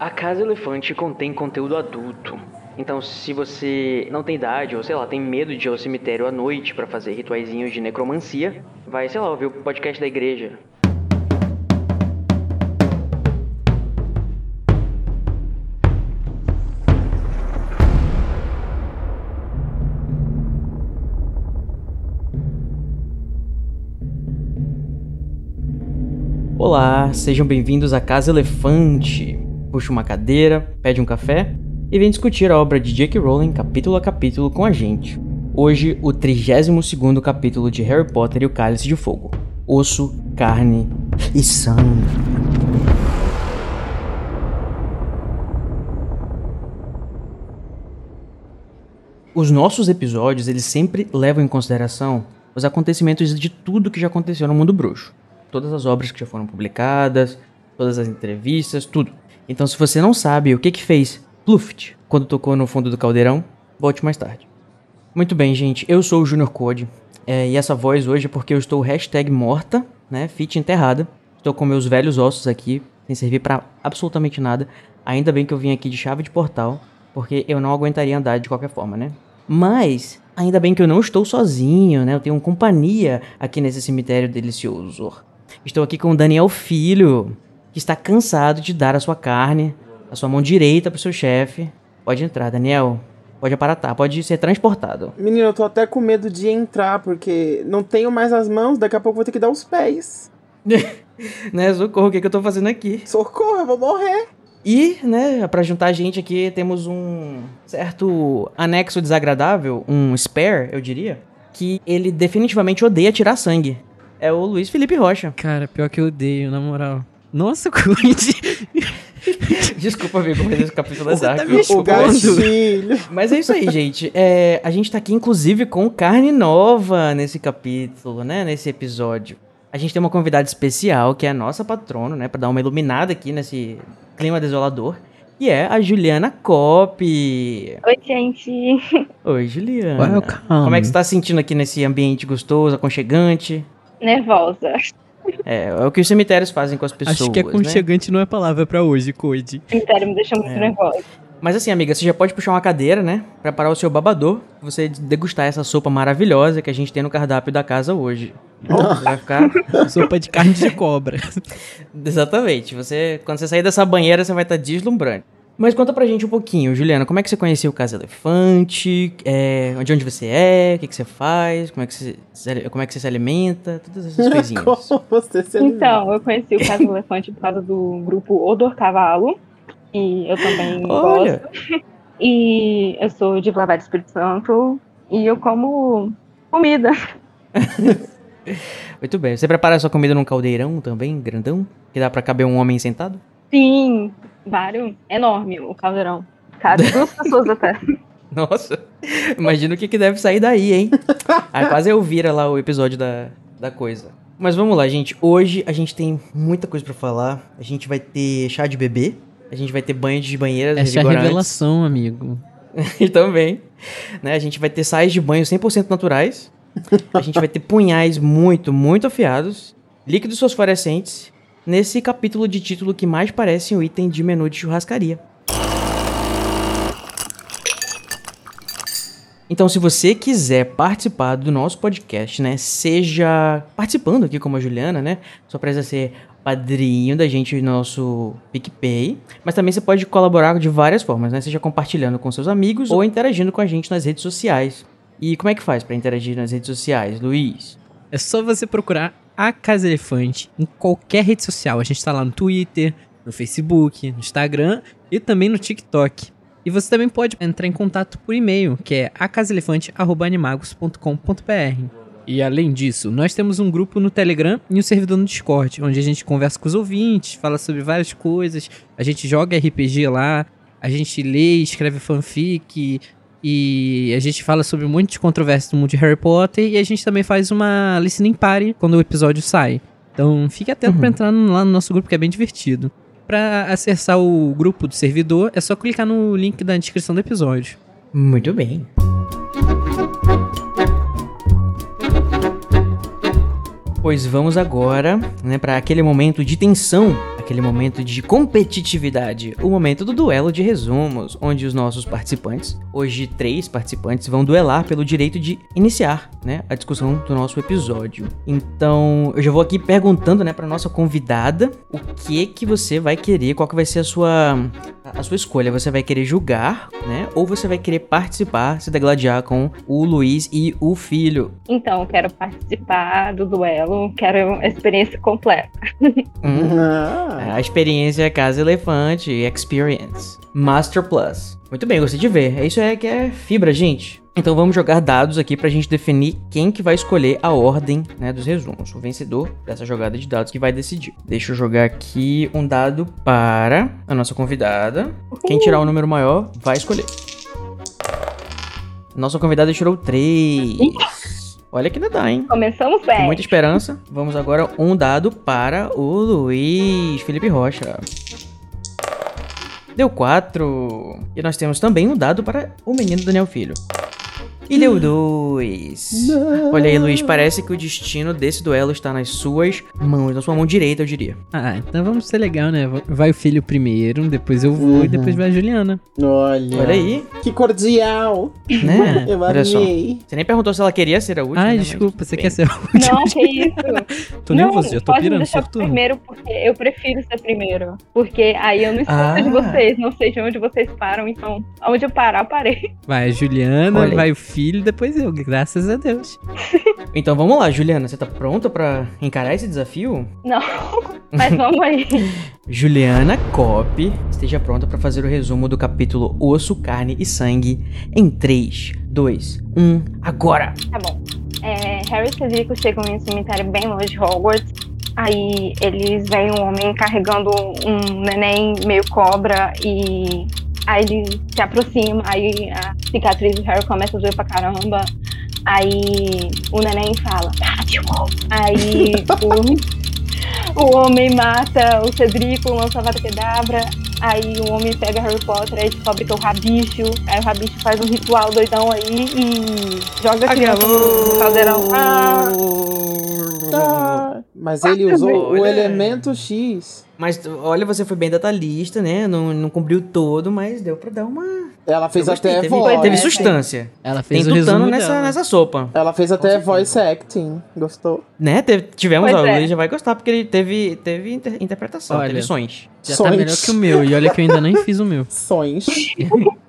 A Casa Elefante contém conteúdo adulto. Então, se você não tem idade ou sei lá, tem medo de ir ao cemitério à noite para fazer rituaizinhos de necromancia, vai, sei lá, ouvir o podcast da igreja. Olá, sejam bem-vindos à Casa Elefante. Puxa uma cadeira, pede um café e vem discutir a obra de J.K. Rowling capítulo a capítulo com a gente. Hoje, o 32º capítulo de Harry Potter e o Cálice de Fogo. Osso, carne e sangue. Os nossos episódios, eles sempre levam em consideração os acontecimentos de tudo que já aconteceu no mundo bruxo. Todas as obras que já foram publicadas, todas as entrevistas, tudo. Então, se você não sabe o que que fez Pluft quando tocou no fundo do caldeirão, volte mais tarde. Muito bem, gente. Eu sou o Junior Code. É, e essa voz hoje é porque eu estou morta, né? Fit enterrada. Estou com meus velhos ossos aqui, sem servir para absolutamente nada. Ainda bem que eu vim aqui de chave de portal, porque eu não aguentaria andar de qualquer forma, né? Mas, ainda bem que eu não estou sozinho, né? Eu tenho companhia aqui nesse cemitério delicioso. Estou aqui com o Daniel Filho, que está cansado de dar a sua carne, a sua mão direita pro seu chefe. Pode entrar, Daniel. Pode aparatar, pode ser transportado. Menino, eu tô até com medo de entrar, porque não tenho mais as mãos, daqui a pouco vou ter que dar os pés. né, socorro, o que, que eu tô fazendo aqui? Socorro, eu vou morrer. E, né, pra juntar a gente aqui, temos um certo anexo desagradável, um spare, eu diria, que ele definitivamente odeia tirar sangue. É o Luiz Felipe Rocha. Cara, pior que eu odeio, na moral. Nossa, Cuide. Desculpa, amigo, mas esse capítulo é dark. tá me O gatilho. Mas é isso aí, gente. É, a gente tá aqui, inclusive, com carne nova nesse capítulo, né? Nesse episódio. A gente tem uma convidada especial, que é a nossa patrona, né? Pra dar uma iluminada aqui nesse clima desolador. E é a Juliana Cop. Oi, gente. Oi, Juliana. Welcome. Como é que você tá se sentindo aqui nesse ambiente gostoso, aconchegante? Nervosa. É, é o que os cemitérios fazem com as pessoas, Acho que né? aconchegante não é palavra pra hoje, Code. Cemitério me deixa muito É. nervosa. Mas assim, amiga, você já pode puxar uma cadeira, né? Preparar o seu babador, pra você degustar essa sopa maravilhosa que a gente tem no cardápio da casa hoje. Você vai ficar. Sopa de carne de cobra. Exatamente. Você, quando você sair dessa banheira, você vai estar deslumbrante. Mas conta pra gente um pouquinho, Juliana, como é que você conheceu o Casa Elefante? É, de onde você é? O que, que você faz? Como é que você, se- como é que você se alimenta? Todas essas coisinhas. Como você se Então, eu conheci o Caso Elefante por causa do grupo Odor Cavalo. E eu também Olha. gosto. E eu sou de Lavar do Espírito Santo. E eu como comida. Muito bem. Você prepara a sua comida num caldeirão também, grandão? Que dá pra caber um homem sentado? Sim, vários. Enorme o caldeirão. Cabe duas pessoas até. Nossa, imagina o que, que deve sair daí, hein? Aí quase eu vira lá o episódio da, da coisa. Mas vamos lá, gente. Hoje a gente tem muita coisa pra falar. A gente vai ter chá de bebê. A gente vai ter banho de banheiras Essa é a revelação, amigo. E também. Né? A gente vai ter sais de banho 100% naturais. A gente vai ter punhais muito, muito afiados. Líquidos fosforescentes. Nesse capítulo de título que mais parece um item de menu de churrascaria. Então, se você quiser participar do nosso podcast, né, seja participando aqui como a Juliana, né, só precisa ser padrinho da gente no nosso PicPay, mas também você pode colaborar de várias formas, né, seja compartilhando com seus amigos ou interagindo com a gente nas redes sociais. E como é que faz pra interagir nas redes sociais, Luiz? É só você procurar a Casa Elefante em qualquer rede social. A gente tá lá no Twitter, no Facebook, no Instagram e também no TikTok. E você também pode entrar em contato por e-mail, que é acasaelefante.animagos.com.br. E além disso, nós temos um grupo no Telegram e um servidor no Discord, onde a gente conversa com os ouvintes, fala sobre várias coisas, a gente joga RPG lá, a gente lê escreve fanfic, e a gente fala sobre um monte de controvérsia do mundo de Harry Potter, e a gente também faz uma listening party quando o episódio sai. Então fique atento pra entrar no- lá no nosso grupo, que é bem divertido. Pra acessar o grupo do servidor, é só clicar no link da descrição do episódio. Muito bem. Pois vamos agora, né, para aquele momento de tensão, aquele momento de competitividade, o momento do duelo de resumos, onde os nossos participantes, hoje três participantes, vão duelar pelo direito de iniciar, né, a discussão do nosso episódio. Então, eu já vou aqui perguntando, né, para nossa convidada, o que que você vai querer, qual que vai ser a sua a sua escolha. Você vai querer julgar, né, ou você vai querer participar, se degladiar com o Luiz e o filho. Então, quero participar do duelo, quero a experiência completa. Hum, Ah, a experiência é Casa Elefante Experience. Master Plus. Muito bem, gostei de ver. É Isso é que é fibra, gente. Então vamos jogar dados aqui pra gente definir quem que vai escolher a ordem né, dos resumos. O vencedor dessa jogada de dados que vai decidir. Deixa eu jogar aqui um dado para a nossa convidada. Quem tirar o número maior vai escolher. Nossa convidada tirou 3. Olha que ainda dá, hein? Começamos Com bem. muita esperança. Vamos agora um dado para o Luiz Felipe Rocha. Deu 4. E nós temos também um dado para o menino Daniel Filho. E deu 2. Olha aí, Luiz, parece que o destino desse duelo está nas suas mãos, na sua mão direita, eu diria. Ah, então vamos ser legal, né? Vai o filho primeiro, depois eu vou e depois vai a Juliana. olha. Olha aí, Que cordial. né? Eu Olha só. amei. Você nem perguntou se ela queria ser a última. Ai, né? Mas desculpa, tudo você bem. quer ser a última? Não, que isso. Tô não, nervoso, já tô pode me pirando, deixar sortudo. primeiro, porque eu prefiro ser primeiro. Porque aí eu não escuto Ah. de vocês, não sei de onde vocês param, então onde eu parar, eu parei. Vai a Juliana, vai o filho, depois eu, graças a Deus. Então vamos lá, Juliana, você tá pronta pra encarar esse desafio? Não, mas vamos aí. Juliana Cop, esteja pronta para fazer o resumo do capítulo Osso, Carne e Sangue em 3, 2, 1, agora! Tá bom. É, Harry e Cedrico chegam em um cemitério bem longe de Hogwarts. Aí eles veem um homem carregando um neném meio cobra e aí ele se aproxima, aí a cicatriz do Harry começa a doer pra caramba. Aí o neném fala, "Bate o ovo." Aí o, o homem mata o Cedrico, lança a kedavra. Aí o homem pega Harry Potter e descobre que é o rabicho. Aí o rabicho faz um ritual doidão aí e joga a criança no caldeirão. Ah, Tá. Mas ele usou o elemento X. Mas olha, você foi bem detalhista, né? Não, não cumpriu todo, mas deu pra dar uma. Ela fez gostei, até teve, voz. teve sustância. Ela fez Tem o tutano resumo nessa, dela. nessa sopa. Ela fez até voice acting. Gostou? Né? Teve- tivemos, Pois ó, o é. Luiz já vai gostar, porque ele teve, teve inter- interpretação, Olha. teve sons. Já Sonhos. tá melhor que o meu, e olha que eu ainda nem fiz o meu. Sonhos.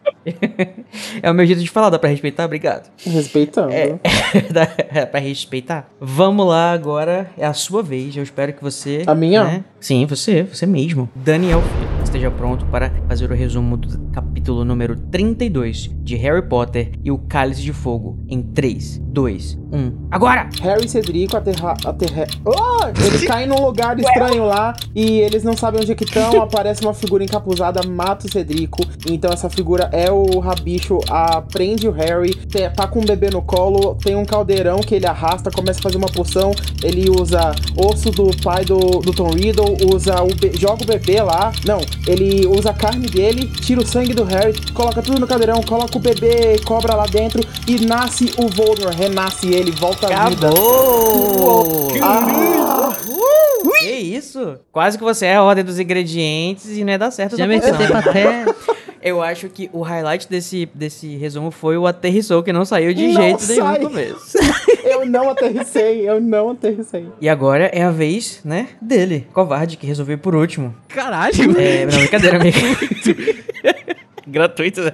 É o meu jeito de falar, dá pra respeitar? Obrigado. Respeitando. Dá pra respeitar? Vamos lá, agora é a sua vez. Eu espero que você. A minha? né? Sim, você, você mesmo. Daniel Filho, esteja pronto para fazer o resumo do capítulo número 32 de Harry Potter e o Cálice de Fogo em 3, 2, 1. Agora! Harry e Cedrico aterra... aterra... Oh! Eles caem num lugar estranho lá e eles não sabem onde é que estão. Aparece uma figura encapuzada, mata o Cedrico. Então essa figura é o rabicho, a, prende o Harry, tá com um bebê no colo, tem um caldeirão que ele arrasta, começa a fazer uma poção. Ele usa osso do pai do, do Tom Riddle, usa o be- joga o bebê lá. Não, ele usa a carne dele, tira o sangue do Harry, coloca tudo no caldeirão, coloca o bebê cobra lá dentro e nasce o Voldemort, renasce ele, volta à vida. Acabou! Ah! Que isso? Quase que você é a ordem dos ingredientes e não ia dar certo Já me pra até. Eu acho que o highlight desse, desse resumo foi o aterrissou que não saiu de Não jeito nenhum no começo. Eu não aterrissei, eu não aterrissei. E agora é a vez, né, dele, covarde, que resolveu por último. Caralho! É, não, brincadeira, amigo. Gratuito, né?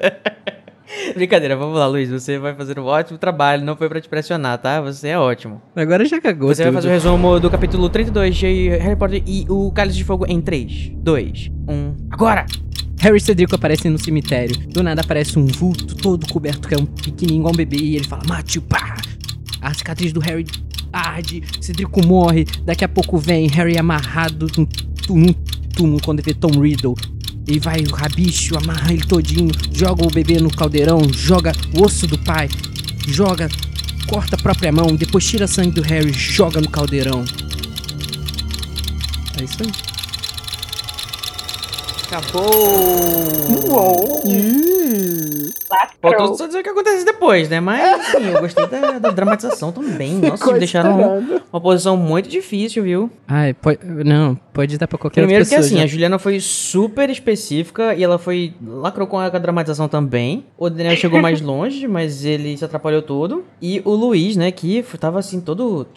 Brincadeira, vamos lá, Luiz. Você vai fazer um ótimo trabalho. Não foi pra te pressionar, tá? Você é ótimo. Agora já cagou Você vai tudo. fazer o resumo do capítulo 32 de Harry Potter e o Cálice de Fogo em 3, 2, 1. Agora! Harry e Cedrico aparecem no cemitério. Do nada aparece um vulto todo coberto, que é um pequenininho igual um bebê, e ele fala, mate-o, pá! A cicatriz do Harry arde, Cedrico morre, daqui a pouco vem Harry amarrado num, túmulo quando vê Tom Riddle. E vai o rabicho, amarra ele todinho, joga o bebê no caldeirão, joga o osso do pai, joga, corta a própria mão, depois tira sangue do Harry, joga no caldeirão. É isso aí. Acabou! Uou. Hum. Faltou só dizer o que acontece depois, né? Mas, assim, eu gostei da, da dramatização também. Nossa, me deixaram esperando. uma posição muito difícil, viu? Ai, pode, não, pode dar pra qualquer Primeiro outra que pessoa. assim, a já. Juliana foi super específica e ela foi. lacrou com a, com a dramatização também. O Daniel chegou mais longe, mas ele se atrapalhou todo. E o Luiz, né, que tava assim, todo.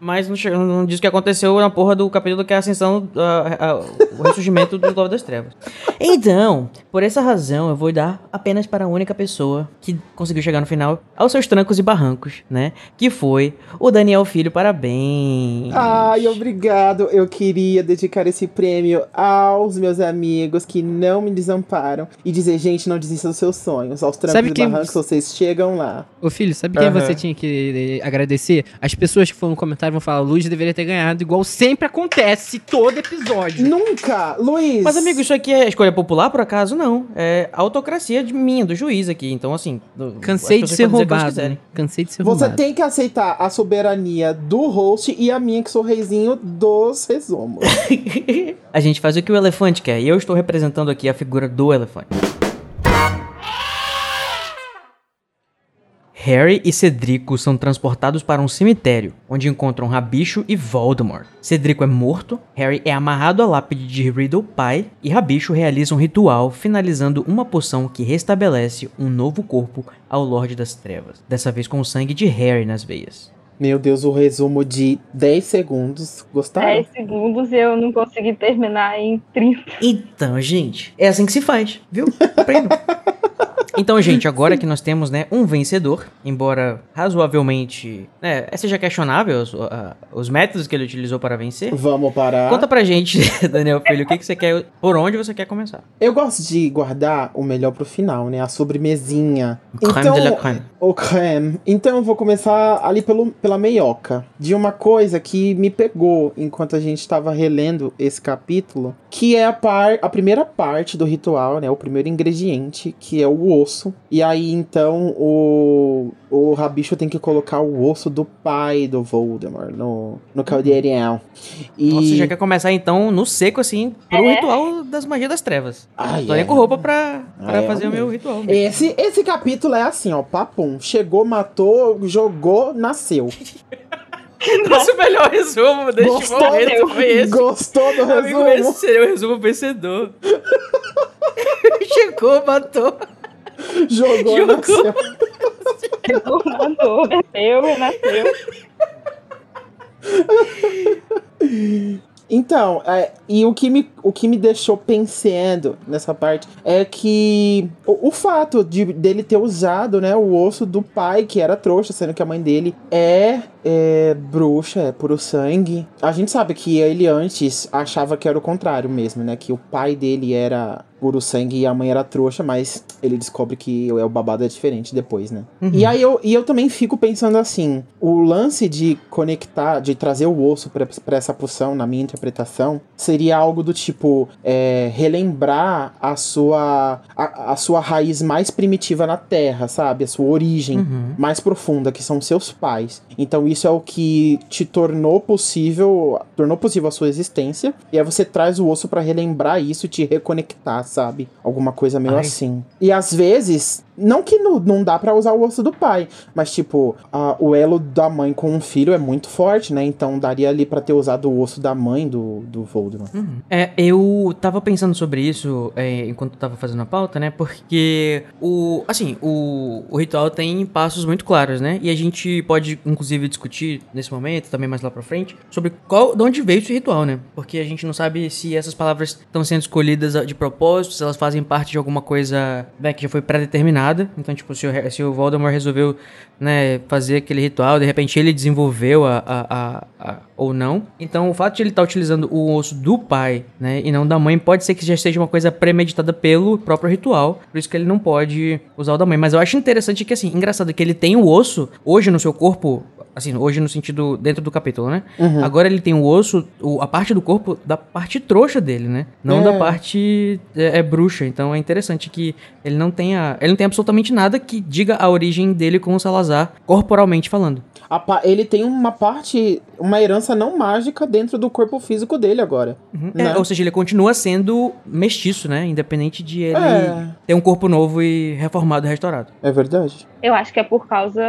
Mas não, chegou, não disse o que aconteceu na porra do capítulo que é a ascensão, a- a- o ressurgimento do Love das Trevas. Então, por essa razão, eu vou dar apenas para a única pessoa que conseguiu chegar no final aos seus trancos e barrancos, né? Que foi o Daniel Filho. Parabéns. Ai, obrigado. Eu queria dedicar esse prêmio aos meus amigos que não me desamparam e dizer, gente, não desista dos seus sonhos. Aos trancos Sabe e quem- barrancos, vocês chegam lá. Ô filho, sabe quem Aham. você tinha que eh, agradecer? As pessoas que foram no comentário vão falar, Luiz deveria ter ganhado, igual sempre acontece todo episódio. Nunca! Luiz! Mas, amigo, isso aqui é escolha popular, por acaso? Não. É autocracia de minha, do juiz aqui. Então, assim. do- Cansei de ser roubado. Cansei de ser Você roubado. tem que aceitar a soberania do host e a minha, que sou reizinho dos resumos. A gente faz o que o elefante quer. E eu estou representando aqui a figura do elefante. Harry e Cedrico são transportados para um cemitério, onde encontram Rabicho e Voldemort. Cedrico é morto, Harry é amarrado à lápide de Riddle pai e Rabicho realiza um ritual, finalizando uma poção que restabelece um novo corpo ao Lorde das Trevas, dessa vez com o sangue de Harry nas veias. Meu Deus, o resumo de 10 segundos. Gostaram? 10 segundos e eu não consegui terminar em 30. Então, gente, é assim que se faz, viu? Aprendam. Então, gente, agora que nós temos, né, um vencedor, embora razoavelmente, né, seja questionável os, a- os métodos que ele utilizou para vencer. Vamos parar. Conta pra gente, Daniel Filho, o que, que você quer, por onde você quer começar? Eu gosto de guardar o melhor pro final, né? A sobremesinha. Crème de la crème. O creme. Então eu vou começar ali pelo, pela meioca. De uma coisa que me pegou enquanto a gente tava relendo esse capítulo. Que é a, par, a primeira parte do ritual, né? O primeiro ingrediente, que é o osso. E aí então o, o Rabicho tem que colocar o osso do pai do Voldemort no, no caldeirão. E... Nossa, já quer começar então no seco, assim, pro É. ritual das magias das trevas. Ai, Tô nem é. com roupa pra, pra Ah, é, fazer o meu mesmo. ritual. Esse, esse capítulo é assim, ó, papum. Chegou, matou, jogou, nasceu. Nossa, o melhor resumo deste Gostou? momento foi esse. Gostou do Amigo, resumo? esse seria o resumo vencedor. Chegou, matou. Jogou, Jogou. nasceu. Mandou, nasceu, nasceu. Então, é, e o que, me, o que me deixou pensando nessa parte é que o, o fato de, dele ter usado né, o osso do pai, que era trouxa, sendo que a mãe dele é, é bruxa, é puro sangue. A gente sabe que ele antes achava que era o contrário mesmo, né? Que o pai dele era puro sangue e a mãe era trouxa, mas ele descobre que é o babado é diferente depois, né? E aí eu, e eu também fico pensando assim, o lance de conectar, de trazer o osso pra pra essa poção, na minha interpretação, seria algo do tipo é, relembrar a sua a, a sua raiz mais primitiva na Terra, sabe? A sua origem Uhum. mais profunda, que são seus pais. Então isso é o que te tornou possível, tornou possível a sua existência. E aí você traz o osso pra relembrar isso e te reconectar, sabe? Alguma coisa meio Ai. assim. E às vezes, não que não, não dá pra usar o osso do pai, mas tipo, a- o elo da mãe com um filho é muito forte, né? Então daria ali pra ter usado o osso da mãe do, do Voldemort. É, eu tava pensando sobre isso é, enquanto tava fazendo a pauta, né? Porque o. Assim, o, o ritual tem passos muito claros, né? E a gente pode, inclusive, discutir nesse momento, também mais lá pra frente, sobre qual, de onde veio esse ritual, né? Porque a gente não sabe se essas palavras estão sendo escolhidas de propósito, se elas fazem parte de alguma coisa né, que já foi pré-determinada. Então, tipo, se o, se o Voldemort resolveu né, fazer aquele ritual, de repente ele desenvolveu a, a, a- a- ou não. Então, o fato de ele estar utilizando o osso do pai, né, e não da mãe, pode ser que já seja uma coisa premeditada pelo próprio ritual. Por isso que ele não pode usar o da mãe. Mas eu acho interessante que, assim, engraçado que ele tem o osso hoje no seu corpo. Assim, hoje no sentido dentro do capítulo, né? Agora ele tem o osso, o- a parte do corpo da parte trouxa dele, né? Não É. da parte é, é bruxa. Então é interessante que ele não tenha. Ele não tem absolutamente nada que diga a origem dele com o Salazar, corporalmente falando. a pa- ele tem uma parte, uma herança não mágica dentro do corpo físico dele agora. É, né? ou seja, ele continua sendo mestiço, né? Independente de ele É. ter um corpo novo e reformado e restaurado. É verdade. Eu acho que é por causa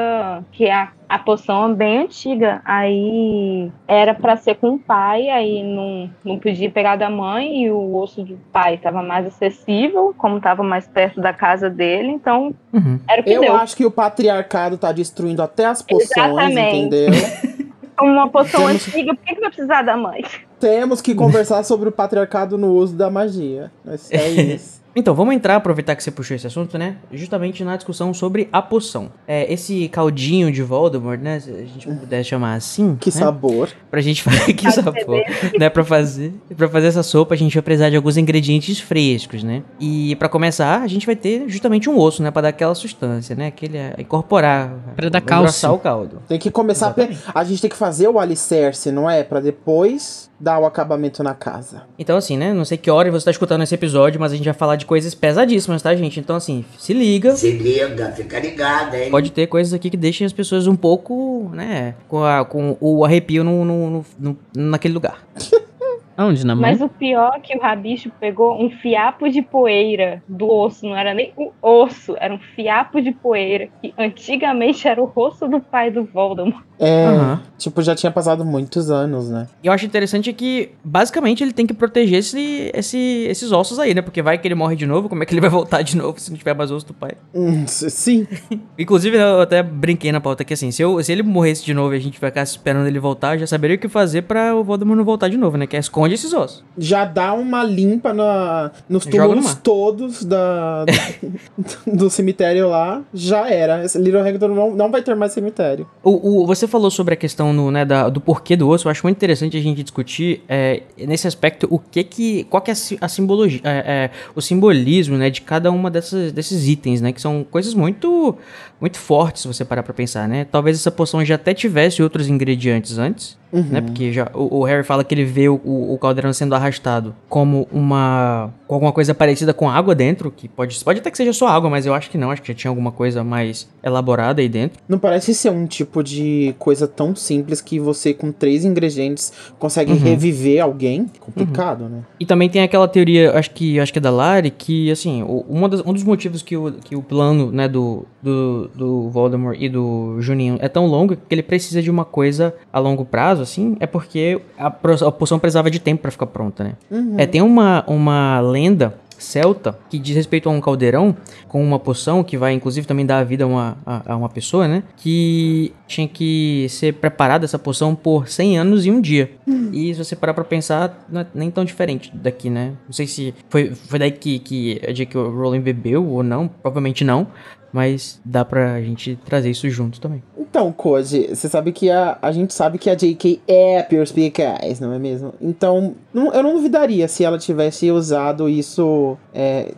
que a, a poção é bem antiga. Aí era pra ser com o pai, aí não, não podia pegar da mãe e o osso do pai estava mais acessível, como estava mais perto da casa dele, então Uhum. era o que Eu deu. acho que o patriarcado tá destruindo até as poções, Exatamente. entendeu? Uma poção Temos- antiga, por que, que vai precisar da mãe? Temos que conversar sobre o patriarcado no uso da magia. É é isso. Então, vamos entrar, aproveitar que você puxou esse assunto, né? Justamente na discussão sobre a poção. É, esse caldinho de Voldemort, né? Se a gente puder chamar assim. Que né? sabor. Pra gente fazer. que sabor. né? Pra fazer, pra fazer essa sopa, a gente vai precisar de alguns ingredientes frescos, né? E pra começar, a gente vai ter justamente um osso, né? Pra dar aquela sustância, né? Aquele. Incorporar. Pra dar cálcio. o caldo. Tem que começar. A, a gente tem que fazer o alicerce, não é? Pra depois dar o acabamento na casa. Então, assim, né? Não sei que hora você tá escutando esse episódio, mas a gente vai falar de coisas pesadíssimas, tá, gente? Então, assim, se liga. Se liga, fica ligado, hein? Pode ter coisas aqui que deixem as pessoas um pouco, né? Com, a- com o arrepio no, no- no- no- naquele lugar. Aonde? Na mão? Mas o pior é que o rabicho pegou um fiapo de poeira do osso, não era nem o osso, era um fiapo de poeira, que antigamente era o rosto do pai do Voldemort. É. Aham. Tipo, já tinha passado muitos anos, né? E eu acho interessante que, basicamente, ele tem que proteger esse, esse- esses ossos aí, né? Porque vai que ele morre de novo, como é que ele vai voltar de novo se não tiver mais osso do pai? Hum, sim. Inclusive, eu até brinquei na pauta que, assim, se, eu- se ele morresse de novo e a gente ficasse esperando ele voltar, eu já saberia o que fazer pra o Voldemort não voltar de novo, né? Que é esconde esses ossos. Já dá uma limpa na, nos no túmulos mar. todos da, do cemitério lá. Já era. Esse Little Hagrid não, não vai ter mais cemitério. O, o- você falou sobre a questão no, né, da- do porquê do osso. Eu acho muito interessante a gente discutir é, nesse aspecto o que que qual que é a simbologia, é, é, o simbolismo, né, de cada uma dessas, desses itens, né, que são coisas muito muito fortes se você parar pra pensar, né? Talvez essa poção já até tivesse outros ingredientes antes, né? Porque já o, o Harry fala que ele vê o, o, caldeirão sendo arrastado como uma com alguma coisa parecida com água dentro, que pode pode até que seja só água, mas eu acho que não, acho que já tinha alguma coisa mais elaborada aí dentro. Não parece ser um tipo de coisa tão simples que você, com três ingredientes, consegue Uhum. reviver alguém. Complicado, né? E também tem aquela teoria, acho que acho que é da Lari, que assim, o- uma das- um dos motivos que o, que o plano, né, do, do, do Voldemort e do Juninho é tão longo que ele precisa de uma coisa a longo prazo, assim, é porque a, a poção precisava de tempo pra ficar pronta, né? É, tem uma, uma lenda celta que diz respeito a um caldeirão com uma poção que vai inclusive também dar a vida a uma, a, a uma pessoa, né? Que tinha que ser preparada essa poção por 100 anos e um dia. E se você parar pra pensar, não é nem tão diferente daqui, né? Não sei se foi, foi daí que, que a J.K. Rowling bebeu ou não, provavelmente não. Mas dá pra gente trazer isso junto também. Então, Koji, você sabe que a, a gente sabe que a JK é perspicaz, não é mesmo? Então, não- eu não duvidaria se ela tivesse usado isso é,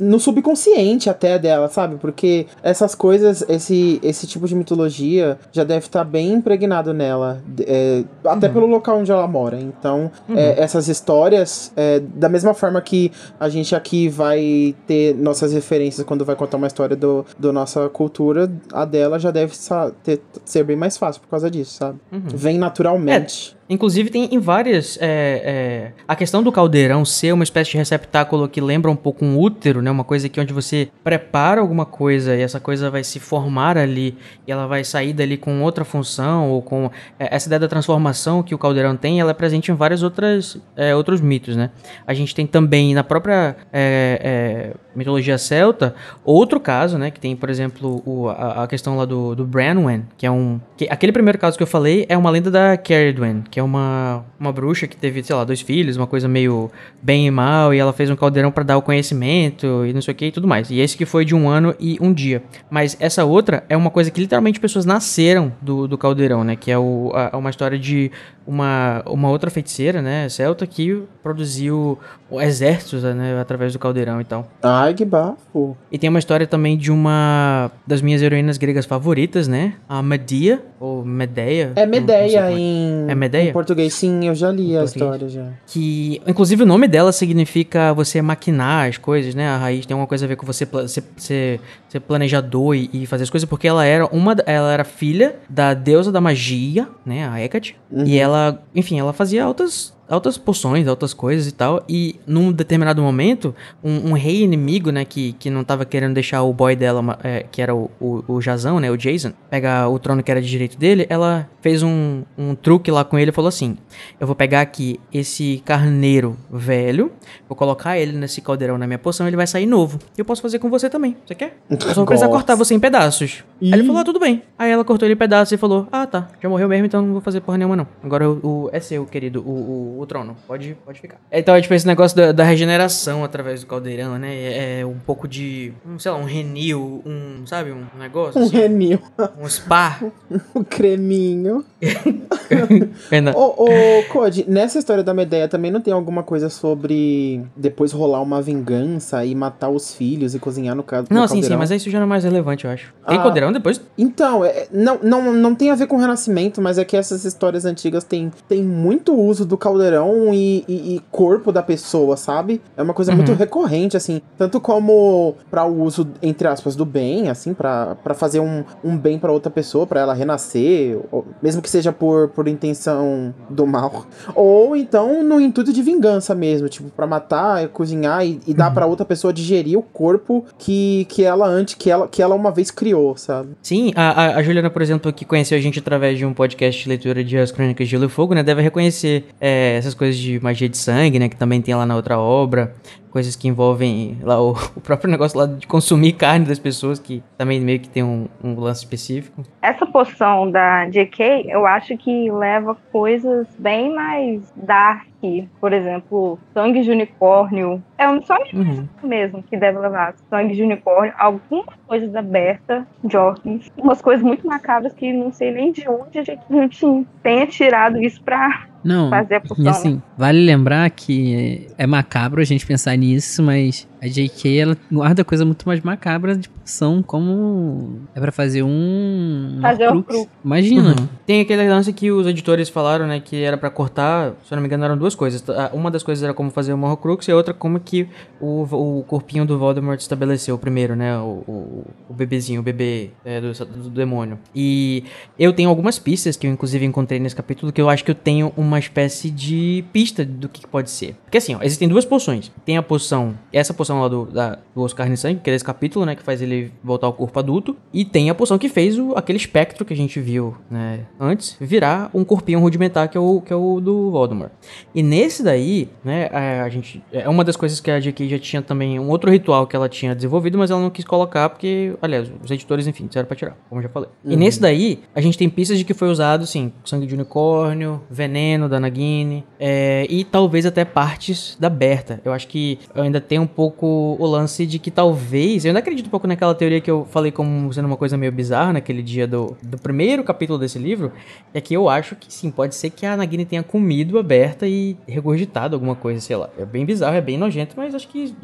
no subconsciente até dela, sabe? Porque essas coisas, esse, esse tipo de mitologia já deve estar bem impregnado nela, é, até pelo local onde ela mora. Então, é, essas histórias, é, da mesma forma que a gente aqui vai ter nossas referências quando vai contar uma história do, do nossa cultura, a dela já deve ter- ser bem mais fácil por causa disso, sabe? Vem naturalmente. Inclusive tem em várias. é, é, a questão do caldeirão ser uma espécie de receptáculo que lembra um pouco um útero, né? Uma coisa que onde você prepara alguma coisa e essa coisa vai se formar ali e ela vai sair dali com outra função ou com é, essa ideia da transformação que o caldeirão tem, ela é presente em vários outras, é, outros mitos, né? A gente tem também na própria é, é, mitologia celta outro caso, né? Que tem, por exemplo, o- a, a questão lá do, do Branwen, que é um. que- aquele primeiro caso que eu falei é uma lenda da Caridwen, que é uma, uma bruxa que teve, sei lá, dois filhos, uma coisa meio bem e mal, e ela fez um caldeirão pra dar o conhecimento e não sei o que e tudo mais. E esse que foi de um ano e um dia. Mas essa outra é uma coisa que literalmente pessoas nasceram do, do caldeirão, né? Que é o, a- uma história de uma, uma outra feiticeira, né, celta, que produziu exércitos, né, através do caldeirão e tal. Ai, que bafo. E tem uma história também de uma das minhas heroínas gregas favoritas, né, a Medea, ou Medeia. É não- não sei Medeia é. em, É Medeia? em português. Sim, eu já li a português. história já. Que, inclusive, o nome dela significa você maquinar as coisas, né? A raiz tem alguma coisa a ver com você ser, ser, ser planejador e, e fazer as coisas, porque ela era uma, ela era filha da deusa da magia, né? A Hecate. E ela, enfim, ela fazia altas, altas poções, altas coisas e tal. E num determinado momento, um, um rei inimigo, né? Que, que não tava querendo deixar o boy dela, é, que era o, o, o Jazão, né? O Jason, pegar o trono que era de direito dele. Ela fez um, um truque lá com ele e falou assim: Eu vou pegar aqui esse carneiro velho, vou colocar ele nesse caldeirão na minha poção, ele vai sair novo. E eu posso fazer com você também. Você quer? Eu só vou precisar cortar você em pedaços. Aí ele falou: ah, tudo bem. Aí ela cortou ele em pedaços e falou: Ah, tá. Já morreu mesmo, então não vou fazer porra nenhuma, não. Agora o, o- é seu, querido, o, o, o trono. Pode, pode ficar. Então é tipo esse negócio da, da regeneração através do caldeirão, né? É, é um pouco de. Um, sei lá, um renil, um. Sabe? Um negócio. Um assim, renil, um spa. um creminho. Ô, ô, Code, nessa história da Medeia também não tem alguma coisa sobre depois rolar uma vingança e matar os filhos e cozinhar no, ca no Não, sim, sim, caldeirão? mas isso já não é mais relevante, eu acho. Tem Ah. caldeirão depois? Então, é- não, não, não tem a ver com o Renascimento, mas é que essas histórias antigas têm, têm muito uso do caldeirão e, e- e corpo da pessoa, sabe? É uma coisa muito Uhum. recorrente, assim. Tanto como para o uso, entre aspas, do bem, assim, pra pra fazer um, um bem pra outra pessoa, pra ela renascer, ou- mesmo que seja por, por intenção do mal. Ou então no intuito de vingança mesmo, tipo, pra matar, cozinhar e, e dar pra outra pessoa digerir o corpo que, que ela antes, que ela, que ela uma vez criou, sabe? Sim, a, a, a Juliana, por exemplo, que conheceu a gente através de um podcast de leitura de As Crônicas de Gelo e Fogo, né? Deve reconhecer é, essas coisas de magia de sangue, né? Que também tem lá na outra obra. Coisas que envolvem lá o, o próprio negócio lá de consumir carne das pessoas, que também meio que tem um, um lance específico. Essa poção da JK, eu acho que leva coisas bem mais dark. Por exemplo, sangue de unicórnio. É um- só Uhum. mesmo que deve levar sangue de unicórnio, algumas coisas da Berta, Jorkins, umas coisas muito macabras que não sei nem de onde a gente tenha tirado isso pra Não, fazer a poção. e assim, vale lembrar que é macabro a gente pensar nisso, mas a JK ela guarda coisa muito mais macabra de poção, como é pra fazer um. Fazer o Horcrux. Horcrux. Imagina. Uhum. Tem aquele lance que os editores falaram, né? Que era pra cortar, se eu não me engano, eram duas coisas. Uma das coisas era como fazer uma Horcrux e a outra como que o, o corpinho do Voldemort estabeleceu primeiro, né? O, o, o bebezinho, o bebê é, do, do demônio. E eu tenho algumas pistas que eu inclusive encontrei nesse capítulo que eu acho que eu tenho uma espécie de pista do que que pode ser. Porque assim, ó, existem duas poções. Tem a poção, essa poção lá do, da, do osso carne sangue, que é desse capítulo, né? Que faz ele voltar ao corpo adulto. E tem a poção que fez o, aquele espectro que a gente viu, né? Antes, virar um corpinho rudimentar que é o, que é o do Voldemort. E nesse daí, né? A, a gente. É uma das coisas que a JK já tinha também um outro ritual que ela tinha desenvolvido, mas ela não quis colocar porque, aliás, os editores, enfim, disseram pra tirar, como eu já falei. E nesse daí, a gente tem pistas de que foi usado, sim, sangue de unicórnio, veneno da Nagini, é, e talvez até partes da Berta. Eu acho que ainda tenho um pouco o lance de que talvez. Eu ainda acredito um pouco naquela teoria que eu falei como sendo uma coisa meio bizarra naquele dia do, do primeiro capítulo desse livro. É que eu acho que sim, pode ser que a Nagini tenha comido a Berta e regurgitado alguma coisa, sei lá. É bem bizarro, é bem nojento, mas acho que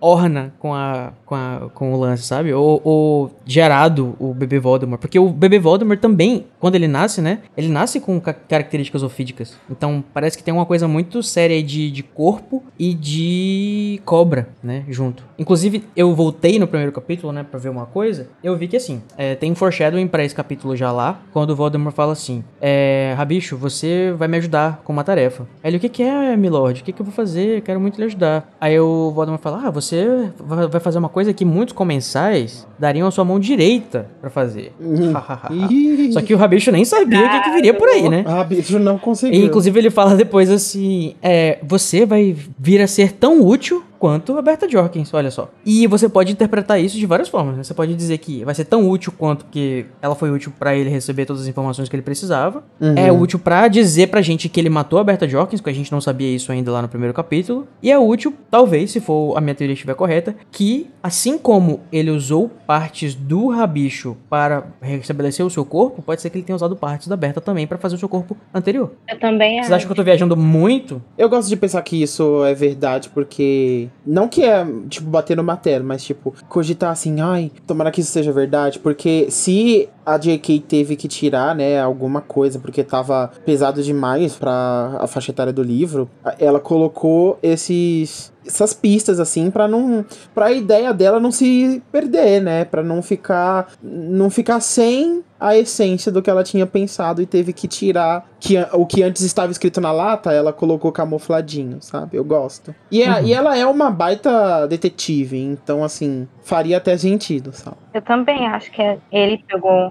orna com, a, com, a, com o lance, sabe? Ou, ou gerado o bebê Voldemort. Porque o bebê Voldemort também, quando ele nasce, né? Ele nasce com ca- características ofídicas. Então parece que tem uma coisa muito séria de, de corpo e de cobra, né? Junto. Inclusive, eu voltei no primeiro capítulo, né? Pra ver uma coisa. Eu vi que assim, é, tem um foreshadowing pra esse capítulo já lá. Quando o Voldemort fala assim: É, Rabicho, você vai me ajudar com uma tarefa. Aí ele, o que, que é, Milord? O que, que eu vou fazer? Eu quero muito lhe ajudar. Aí o Voldemort fala: Ah, você vai fazer uma coisa que muitos comensais dariam a sua mão direita pra fazer. Só que o Rabicho nem sabia o que, que viria por aí, né? Ah, bicho, não conseguiu. E, inclusive ele fala depois assim: é, você vai vir a ser tão útil quanto a Berta Jorkins, olha só. E você pode interpretar isso de várias formas, né? Você pode dizer que vai ser tão útil quanto que ela foi útil para ele receber todas as informações que ele precisava. Uhum. É útil para dizer pra gente que ele matou a Berta Jorkins, que a gente não sabia isso ainda lá no primeiro capítulo. E é útil, talvez, se for a minha teoria estiver correta, que assim como ele usou partes do rabicho para restabelecer o seu corpo, pode ser que ele tenha usado partes da Berta também para fazer o seu corpo anterior. Eu também Vocês acho. acham que eu tô viajando muito? Eu gosto de pensar que isso é verdade, porque. Não que é, tipo, bater no materno, mas, tipo, cogitar assim, ai, tomara que isso seja verdade, porque se a JK teve que tirar, né, alguma coisa, porque tava pesado demais pra a faixa etária do livro, a- ela colocou esses. Essas pistas, assim, pra não. pra ideia dela não se perder, né? Pra não ficar. não ficar sem a essência do que ela tinha pensado e teve que tirar que, a- o que antes estava escrito na lata, ela colocou camufladinho, sabe? Eu gosto. E, a- e ela é uma baita detetive, então, assim, faria até sentido, sabe? Eu também acho que é- ele pegou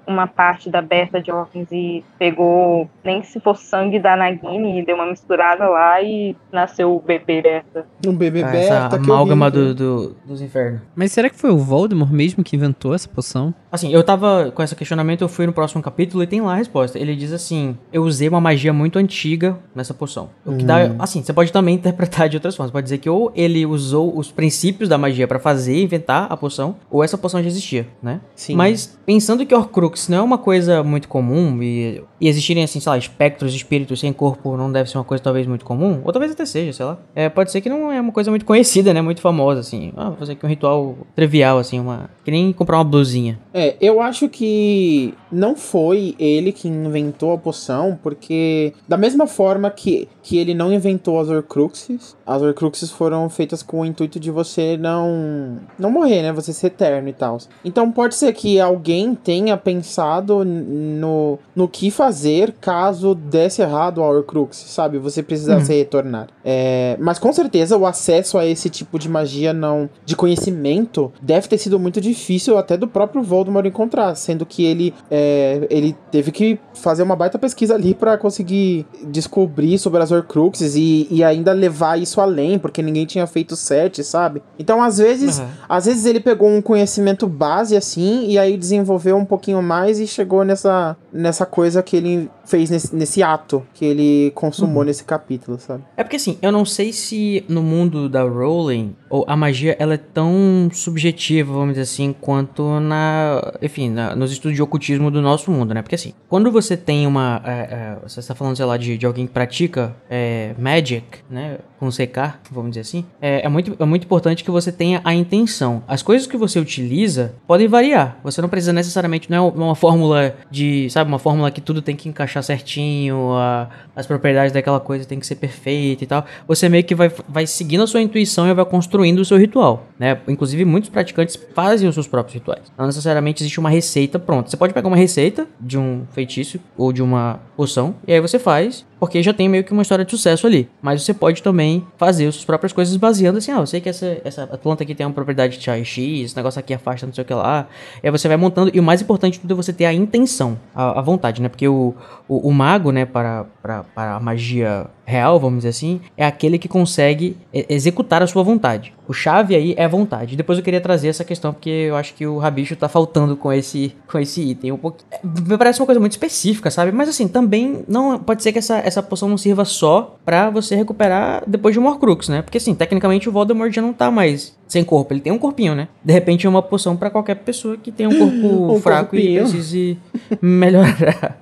uma parte da Berta Jorkins e pegou, nem se for sangue da Nagini, e deu uma misturada lá e nasceu o bebê Berta. Um bebê Ah, beta, essa amálgama do, do- dos infernos. Mas será que foi o Voldemort mesmo que inventou essa poção? Assim, eu tava com esse questionamento, eu fui no próximo capítulo e tem lá a resposta. Ele diz assim: Eu usei uma magia muito antiga nessa poção. O que dá. Assim, você pode também interpretar de outras formas. Pode dizer que ou ele usou os princípios da magia pra fazer, inventar a poção, ou essa poção já existia, né? Sim. Mas pensando que Horcrux não é uma coisa muito comum e, e existirem, assim, sei lá, espectros, espíritos sem corpo não deve ser uma coisa talvez muito comum, ou talvez até seja, sei lá. É, pode ser que não é uma coisa muito conhecida, né? Muito famosa, assim. Ah, vou fazer aqui um ritual trivial, assim, uma. Que nem comprar uma blusinha. É, eu acho que não foi ele que inventou a poção, porque da mesma forma que, que ele não inventou as Horcruxes, as Horcruxes foram feitas com o intuito de você não não morrer, né? Você ser eterno e tal. Então pode ser que alguém tenha pensado no, no que fazer caso desse errado a Horcrux, sabe? Você precisasse retornar. É, mas com certeza o acesso a esse tipo de magia não de conhecimento deve ter sido muito difícil até do próprio Voldemort encontrar, sendo que ele é, ele teve que fazer uma baita pesquisa ali pra conseguir descobrir sobre as Horcruxes e, e ainda levar isso além, porque ninguém tinha feito sete, sabe? Então às vezes Aham. às vezes ele pegou um conhecimento base assim e aí desenvolveu um pouquinho mais e chegou nessa, nessa coisa que ele fez nesse, nesse ato que ele consumou nesse capítulo, sabe? É porque assim, eu não sei se no mundo da Rowling ou a magia ela é tão subjetiva, vamos dizer assim, quanto na, enfim, na- nos estudos de ocultismo do nosso mundo, né? Porque assim, quando você tem uma, é, é, você está falando, sei lá, de, de alguém que pratica é, magic, né, com CK, vamos dizer assim, é, é muito, é muito importante que você tenha a intenção. As coisas que você utiliza podem variar. Você não precisa necessariamente, não é uma fórmula de, sabe, uma fórmula que tudo tem que encaixar certinho, a- as propriedades daquela coisa tem que ser perfeita e tal. Você meio que vai, vai seguindo a sua intuição e vai construindo o seu ritual, né? Inclusive, muitos praticantes fazem os seus próprios rituais. Não necessariamente existe uma receita pronta. Você pode pegar uma receita de um feitiço ou de uma poção e aí você faz, porque já tem meio que uma história de sucesso ali. Mas você pode também fazer as suas próprias coisas baseando assim, ah, eu sei que essa, essa planta aqui tem uma propriedade de X, esse negócio aqui afasta não sei o que lá. E aí você vai montando, e o mais importante de tudo é você ter a intenção, a, a vontade, né? Porque o, o, o mago, né, para, para, para a magia real, vamos dizer assim, é aquele que consegue executar a sua vontade. O chave aí é a vontade. Depois eu queria trazer essa questão, porque eu acho que o Rabicho tá faltando com esse, com esse item um pouco. é, Me parece uma coisa muito específica, sabe? Mas assim, também não pode ser que essa, essa poção não sirva só pra você recuperar depois de um Horcrux, né? Porque assim, tecnicamente o Voldemort já não tá mais sem corpo, ele tem um corpinho, né? De repente é uma poção pra qualquer pessoa que tem um corpo Um fraco e corpinho. precise melhorar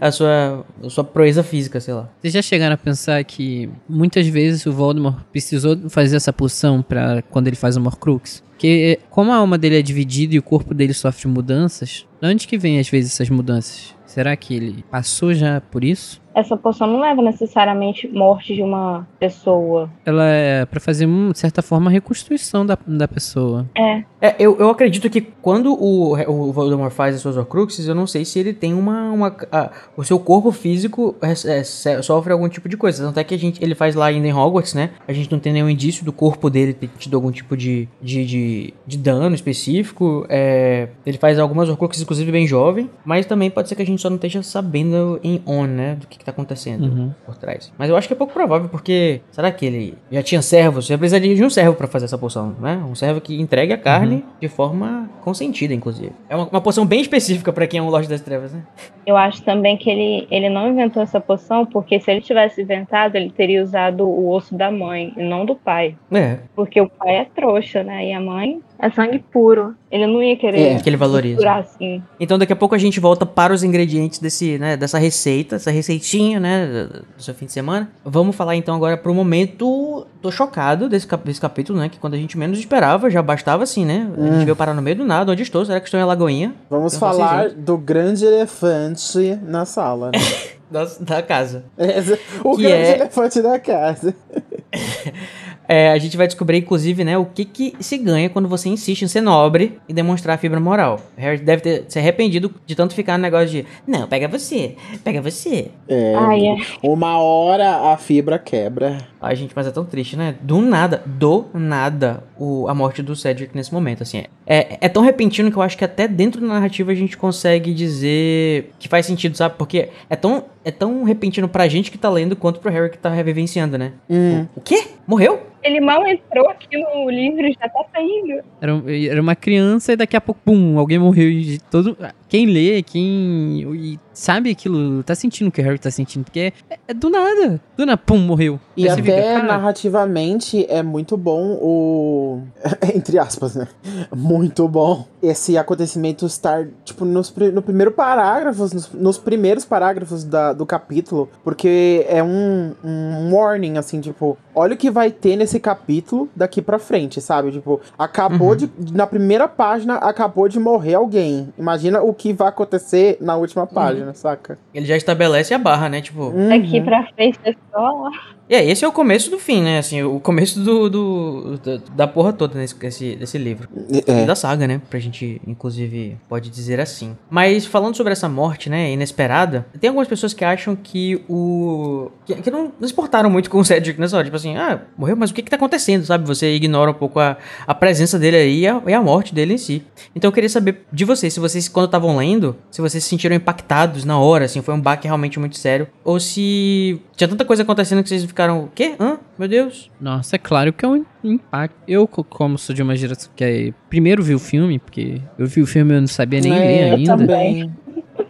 a sua, a sua proeza física, sei lá. Vocês já chegaram a pensar que muitas vezes o Voldemort precisou fazer essa poção para quando ele faz o Horcrux? Porque como a alma dele é dividida e o corpo dele sofre mudanças, de onde que vem às vezes essas mudanças? Será que ele passou já por isso? Essa poção não leva necessariamente morte de uma pessoa. Ela é pra fazer, hum, de certa forma, a reconstituição da, da pessoa. É, É, eu, eu acredito que quando o, o Voldemort faz as suas Horcruxes, eu não sei se ele tem uma... uma a- o seu corpo físico é, é, sofre algum tipo de coisa. Tanto é que a gente, ele faz lá ainda em Hogwarts, né? A gente não tem nenhum indício do corpo dele ter tido algum tipo de, de, de, de dano específico. É, ele faz algumas Horcruxes, inclusive, bem jovem. Mas também pode ser que a gente só não esteja sabendo em on, né? Do que, que tá acontecendo por trás. Mas eu acho que é pouco provável, porque será que ele já tinha servos? Você precisaria de um servo pra fazer essa poção, né? Um servo que entregue a carne de forma consentida, inclusive. É uma, uma poção bem específica pra quem é um Lorde das Trevas, né? Eu acho também que ele, ele não inventou essa poção, porque se ele tivesse inventado, ele teria usado o osso da mãe e não do pai. É, Porque o pai é trouxa, né? E a mãe é sangue puro. Ele não ia querer É, que ele valoriza. assim. Então daqui a pouco a gente volta para os ingredientes desse, né, dessa receita, essa receitinha, né, do seu fim de semana. Vamos falar então agora pro momento, tô chocado desse, cap- desse capítulo, né, que quando a gente menos esperava, já bastava assim, né? A gente veio parar no meio do nada, onde estou? Será que estou em Alagoinha? Vamos Eu não sei, falar do grande elefante na sala, né? Da, da casa. Esse- o Que grande é- elefante da casa. É, a gente vai descobrir, inclusive, né, o que que se ganha quando você insiste em ser nobre e demonstrar a fibra moral. Harry deve ter se arrependido de tanto ficar no negócio de, não, pega você, pega você. É, Ai, é. uma hora a fibra quebra. Ai, gente, mas é tão triste, né? Do nada, do nada, o, a morte do Cedric nesse momento, assim. É, é tão repentino que eu acho que até dentro da narrativa a gente consegue dizer que faz sentido, sabe? Porque é tão, é tão repentino pra gente que tá lendo quanto pro Harry que tá revivenciando, né? Hum. O quê? Morreu? Ele mal entrou aqui no livro e já tá saindo. Era, era uma criança e daqui a pouco, pum, alguém morreu. E todo, quem lê, quem e sabe aquilo, tá sentindo o que o Harry tá sentindo. Porque é, é do nada. Do nada, pum, morreu. E Aí até fica, narrativamente é muito bom o. Entre aspas, né? Muito bom esse acontecimento estar, tipo, nos, no primeiro parágrafo, nos, nos primeiros parágrafos da- do capítulo, porque é um, um warning, assim, tipo, olha o que vai ter nesse capítulo daqui pra frente, sabe? Tipo, acabou de. Na primeira página, acabou de morrer alguém. Imagina o que vai acontecer na última página, saca? Ele já estabelece a barra, né? Tipo. Daqui Uhum. pra frente é só. E é, esse é o começo do fim, né? Assim, o começo do, do- da, da porra toda nesse, desse, desse livro. É. da saga, né? Pra gente, inclusive, pode dizer assim. Mas falando sobre essa morte, né, inesperada, tem algumas pessoas que acham que o... Que, que não, não se portaram muito com o Cedric nessa hora. Tipo assim, ah, morreu, mas o que que tá acontecendo, sabe? Você ignora um pouco a, a presença dele aí e a, e a morte dele em si. Então eu queria saber de vocês, se vocês, quando estavam lendo, se vocês se sentiram impactados na hora, assim, foi um baque realmente muito sério, ou se tinha tanta coisa acontecendo que vocês ficaram, o quê? Hã? Meu Deus. Nossa, é claro que é um impacto. Eu, co- como sou de uma geração que é, primeiro vi o filme, porque eu vi o filme e eu não sabia nem ler É, eu ainda. também.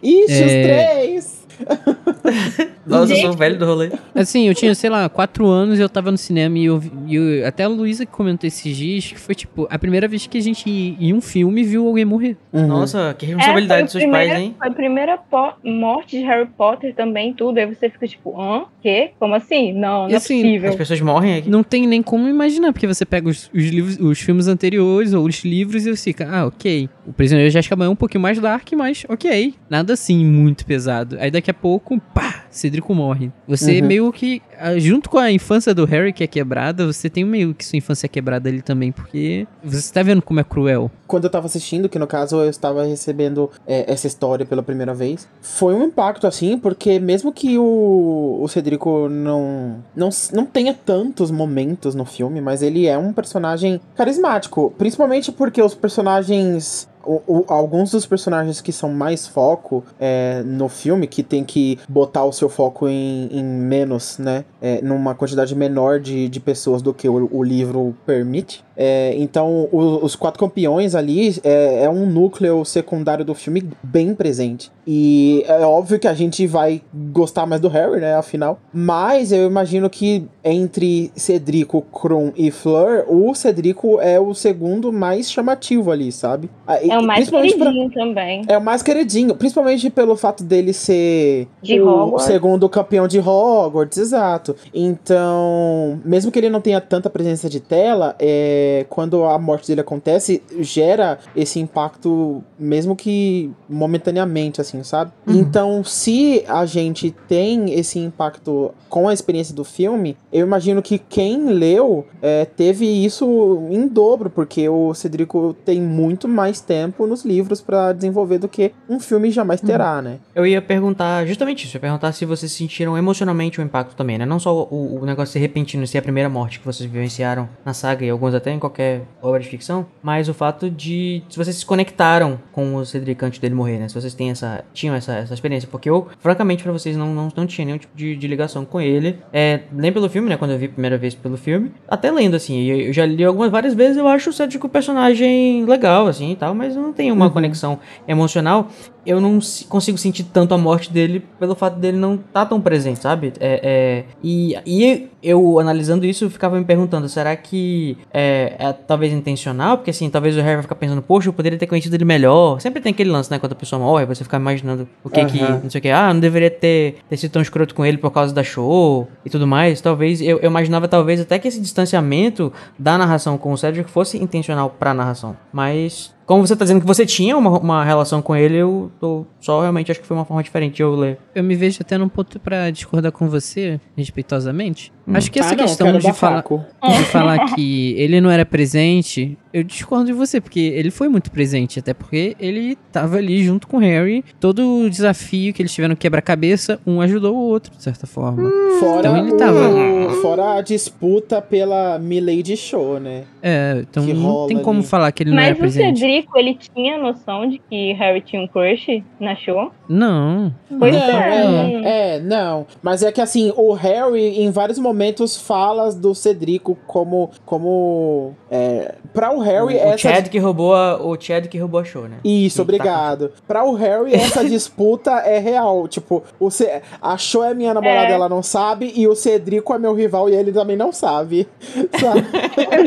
Ixi, os É. três! Nossa, eu sou velho do rolê. Assim, eu tinha, sei lá, quatro anos e eu tava no cinema e eu, e eu- até a Luísa que comentou esses dias que foi, tipo, a primeira vez que a gente, em um filme, viu alguém morrer. Uhum. Nossa, que É, responsabilidade foi dos seus primeira- pais, hein? Foi a primeira morte de Harry Potter também, tudo. Aí você fica tipo, hã? Quê? Como assim? Não, não E é assim, possível. As pessoas morrem aqui. Não tem nem como imaginar, porque você pega os, os livros, os filmes anteriores ou os livros e você fica, ah, ok. O Prisioneiro de Azkaban é um pouquinho mais dark, mas ok. Nada assim muito pesado. Aí daqui a pouco, pá, Cedrico morre. Você Uhum. meio que, ah, junto com a infância do Harry que é quebrada, você tem meio que sua infância quebrada ali também, porque você tá vendo como é cruel. Quando eu tava assistindo, que no caso eu estava recebendo é, essa história pela primeira vez, foi um impacto assim, porque mesmo que o, o Cedrico não, não, não tenha tantos momentos no filme, mas ele é um personagem carismático, principalmente porque os personagens. O- o- alguns dos personagens que são mais foco é, no filme, que tem que botar o seu foco em, em menos, né? é, numa quantidade menor de, de pessoas do que o, o livro permite. É, então, o- os quatro campeões ali é, é um núcleo secundário do filme bem presente. E é óbvio que a gente vai gostar mais do Harry, né? Afinal. Mas eu imagino que entre Cedrico, Krum e Fleur, o Cedrico é o segundo mais chamativo ali, sabe? Ah, e- É o mais principalmente pra- queridinho também. é o mais queridinho, principalmente pelo fato dele ser De o Hogwarts. segundo campeão de Hogwarts, exato. Então, mesmo que ele não tenha tanta presença de tela, é, quando a morte dele acontece, gera esse impacto, mesmo que momentaneamente, assim, sabe? Então, se a gente tem esse impacto com a experiência do filme, eu imagino que quem leu é, teve isso em dobro, porque o Cedrico tem muito mais tempo nos livros pra desenvolver do que um filme jamais terá, né? Eu ia perguntar justamente isso. Eu ia perguntar se vocês sentiram emocionalmente o impacto também, né? Não só o, o negócio ser repentino, ser a primeira morte que vocês vivenciaram na saga e alguns até em qualquer obra de ficção, mas o fato de se vocês se conectaram com o Cedric antes dele morrer, né? Se vocês têm essa, tinham essa, essa experiência, porque eu, francamente, pra vocês não, não, não tinha nenhum tipo de, de ligação com ele, é, nem pelo filme, né? Quando eu vi a primeira vez pelo filme, até lendo, assim, eu, eu já li algumas várias vezes, eu acho o Cedric um personagem legal, assim, e tal, mas não tenho uma conexão emocional eu não consigo sentir tanto a morte dele pelo fato dele não estar tão presente, sabe? É, é, e, e eu, analisando isso, eu ficava me perguntando, será que é, é talvez intencional? Porque assim, talvez o Harry vai ficar pensando, poxa, eu poderia ter conhecido ele melhor. Sempre tem aquele lance, né? Quando a pessoa morre, você fica imaginando o que que, Aham. não sei o que, ah, não deveria ter, ter sido tão escroto com ele por causa da show e tudo mais. Talvez, eu, eu imaginava talvez até que esse distanciamento da narração com o Cedric fosse intencional pra narração. Mas como você tá dizendo que você tinha uma, uma relação com ele, eu tô só realmente acho que foi uma forma diferente de eu ler. Eu me vejo até num ponto pra discordar com você, respeitosamente. Acho que essa ah, não, questão de falar, de falar que ele não era presente, eu discordo de você, porque ele foi muito presente, até porque ele tava ali junto com o Harry. Todo o desafio que eles tiveram quebra-cabeça, um ajudou o outro, de certa forma. Fora, Então ele o- tava- fora a disputa pela Milady Show, né? É, então Que não tem como ali. falar que ele não era Mas o presente. Cedrico, ele tinha noção de que Harry tinha um crush na show? Não. Pois não, é. é, é, não. Mas é que assim, o Harry em vários momentos fala do Cedrico como. como. É, pra o Harry, o essa. Chad que roubou a, o Chad que roubou a show, né? Isso, Que obrigado. Pra o Harry, essa disputa é real. Tipo, o Ce... a Show é minha namorada, É. ela não sabe, e o Cedrico é meu rival e ele também não sabe. Sabe?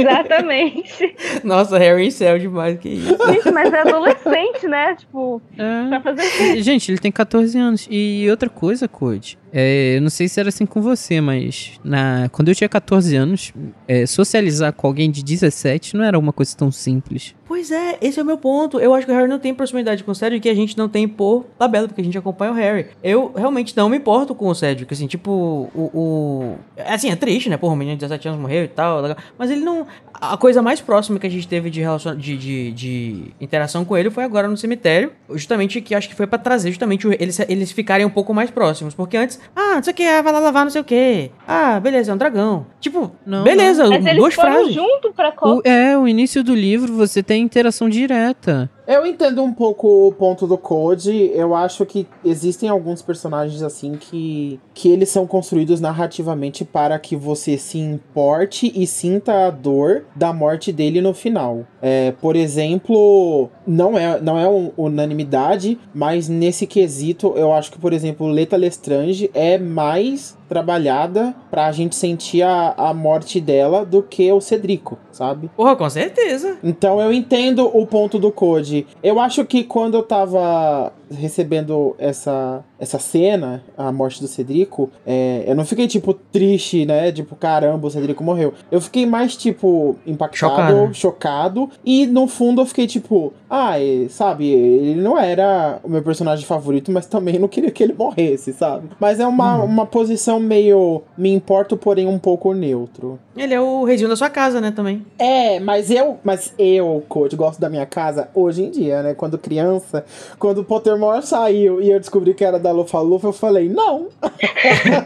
Exatamente. Nossa, Harry céu demais, que isso. Gente, mas é adolescente, né? Tipo, É. pra fazer o? Gente, ele tem 14 anos. E outra coisa, Code. É, eu não sei se era assim com você, mas na, quando eu tinha 14 anos, é, socializar com alguém de 17 não era uma coisa tão simples. Pois é, esse é o meu ponto. Eu acho que o Harry não tem proximidade com o Cedric que a gente não tem por tabela, porque a gente acompanha o Harry. Eu realmente não me importo com o Cedric, assim, tipo, o... o... Assim, é triste, né? Porra, o menino de 17 anos morreu e tal, mas ele não... A coisa mais próxima que a gente teve de, relacion... de, de, de interação com ele foi agora no cemitério, justamente que acho que foi pra trazer justamente eles, eles ficarem um pouco mais próximos, porque antes, ah, não sei o que, ah, vai lá lavar não sei o que, ah, beleza, é um dragão. Tipo, Não, beleza, Mas eles duas foram frases. junto pra O, Copa. é, o início do livro você tem interação direta. Eu entendo um pouco o ponto do Code. Eu acho que existem alguns personagens assim que, que eles são construídos narrativamente para que você se importe e sinta a dor da morte dele no final. É, por exemplo, não é, não é um- unanimidade, mas nesse quesito eu acho que, por exemplo, Leta Lestrange é mais trabalhada pra gente sentir a, a morte dela do que o Cedrico, sabe? Porra, com certeza. Então eu entendo o ponto do Code. Eu acho que quando eu tava recebendo essa, essa cena, a morte do Cedrico, é, eu não fiquei, tipo, triste, né? Tipo, caramba, o Cedrico morreu. Eu fiquei mais, tipo, impactado, Chocado. chocado. E no fundo eu fiquei, tipo, ah, sabe, ele não era o meu personagem favorito, mas também não queria que ele morresse, sabe? Mas é uma, uma posição meio. Me importo, porém um pouco neutro. Ele é o reizinho da sua casa, né, também. É, mas eu, mas eu, coach, gosto da minha casa hoje em dia, né? Quando criança, quando o Pottermore saiu e eu descobri que era da Lufa Lufa, eu falei, não.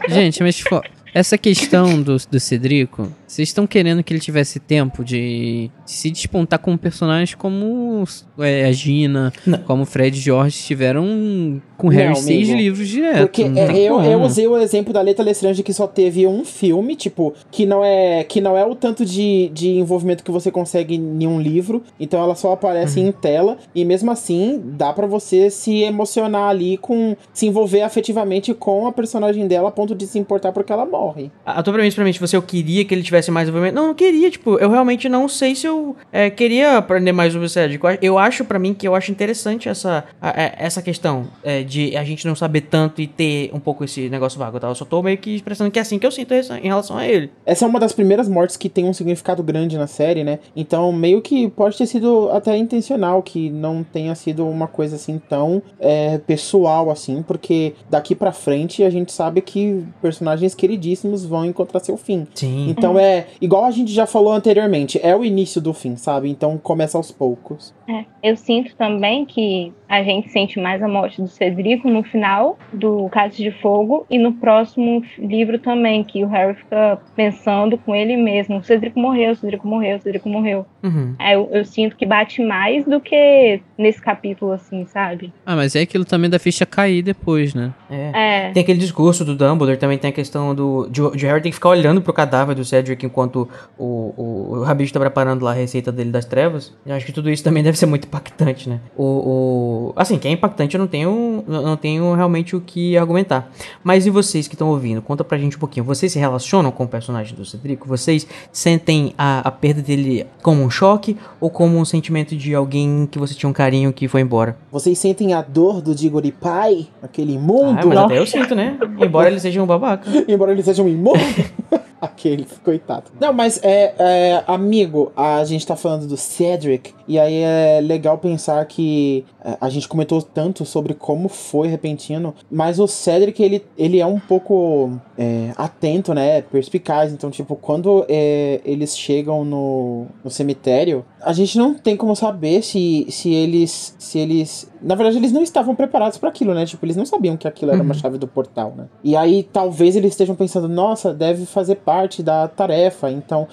Gente, mas tipo, essa questão do, do Cedrico, vocês estão querendo que ele tivesse tempo de, se despontar como personagens como é, a Gina, Não. como o Fred e George tiveram com Harry Não, seis amigo. livros direto. Porque é, eu, eu usei o exemplo da Letra Lestrange que só teve um filme, tipo, que não é que não é o tanto de, de envolvimento que você consegue em um livro, então ela só aparece em tela, e mesmo assim dá pra você se emocionar ali com. se envolver afetivamente com a personagem dela a ponto de se importar porque ela morre. A a tua premissa pra mim, se você eu queria que ele tivesse mais envolvimento. Não, não queria, tipo, eu realmente não sei se eu é, queria aprender mais sobre o Cedric. Eu acho pra mim que eu acho interessante essa, a- a- essa questão é, de a gente não saber tanto e ter um pouco esse negócio vago, tá? Eu só tô meio que expressando que é assim que eu sinto em relação a ele. Essa é uma das primeiras mortes que tem um significado grande na série, né? Então, meio que pode ter sido até intencional que não tenha sido uma coisa assim tão é, pessoal assim, porque daqui pra frente a gente sabe que personagens queridíssimos vão encontrar seu fim. Sim. Então é igual a gente já falou anteriormente, é o início do fim, sabe? Então começa aos poucos. É, eu sinto também que a gente sente mais a morte do Cedrico no final do Cálice de Fogo e no próximo livro também, que o Harry fica pensando com ele mesmo: o Cedrico morreu, o Cedrico morreu, o Cedrico morreu. Uhum. Aí eu, eu sinto que bate mais do que nesse capítulo, assim, sabe? Ah, mas é aquilo também da ficha cair depois, né? É. É. Tem aquele discurso do Dumbledore, também tem a questão do. De, de Harry tem que ficar olhando pro cadáver do Cedric enquanto o, o, o Rabicho tá preparando lá a receita dele das trevas. Eu acho que tudo isso também deve ser muito impactante, né? O. o assim, que é impactante, eu não tenho, não tenho realmente o que argumentar. Mas e vocês que estão ouvindo? Conta pra gente um pouquinho. Vocês se relacionam com o personagem do Cedrico? Vocês sentem a, a perda dele como um choque ou como um sentimento de alguém que você tinha um carinho que foi embora? Vocês sentem a dor do Diggory Pai, aquele imundo? Ah, mas até eu sinto, né? Embora ele seja um babaca. Embora ele seja um imundo. Aquele, coitado. Não, mas é, é, amigo, a gente tá falando do Cedric, e aí é legal pensar que é, a gente comentou tanto sobre como foi repentino, mas o Cedric, ele, ele é um pouco é, atento, né? Perspicaz. Então, tipo, quando é, eles chegam no, no cemitério, a gente não tem como saber se, se eles. Se eles. Na verdade, eles não estavam preparados para aquilo, né? Tipo, eles não sabiam que aquilo era uma Uhum. chave do portal, né? E aí, talvez eles estejam pensando, nossa, deve fazer parte da tarefa. Então,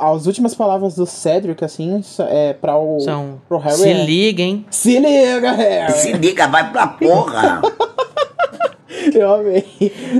as últimas palavras do Cedric, assim, é para o São. pro Harry. Se é, liguem. Se liga, Harry! Se liga, vai pra porra. Eu amei.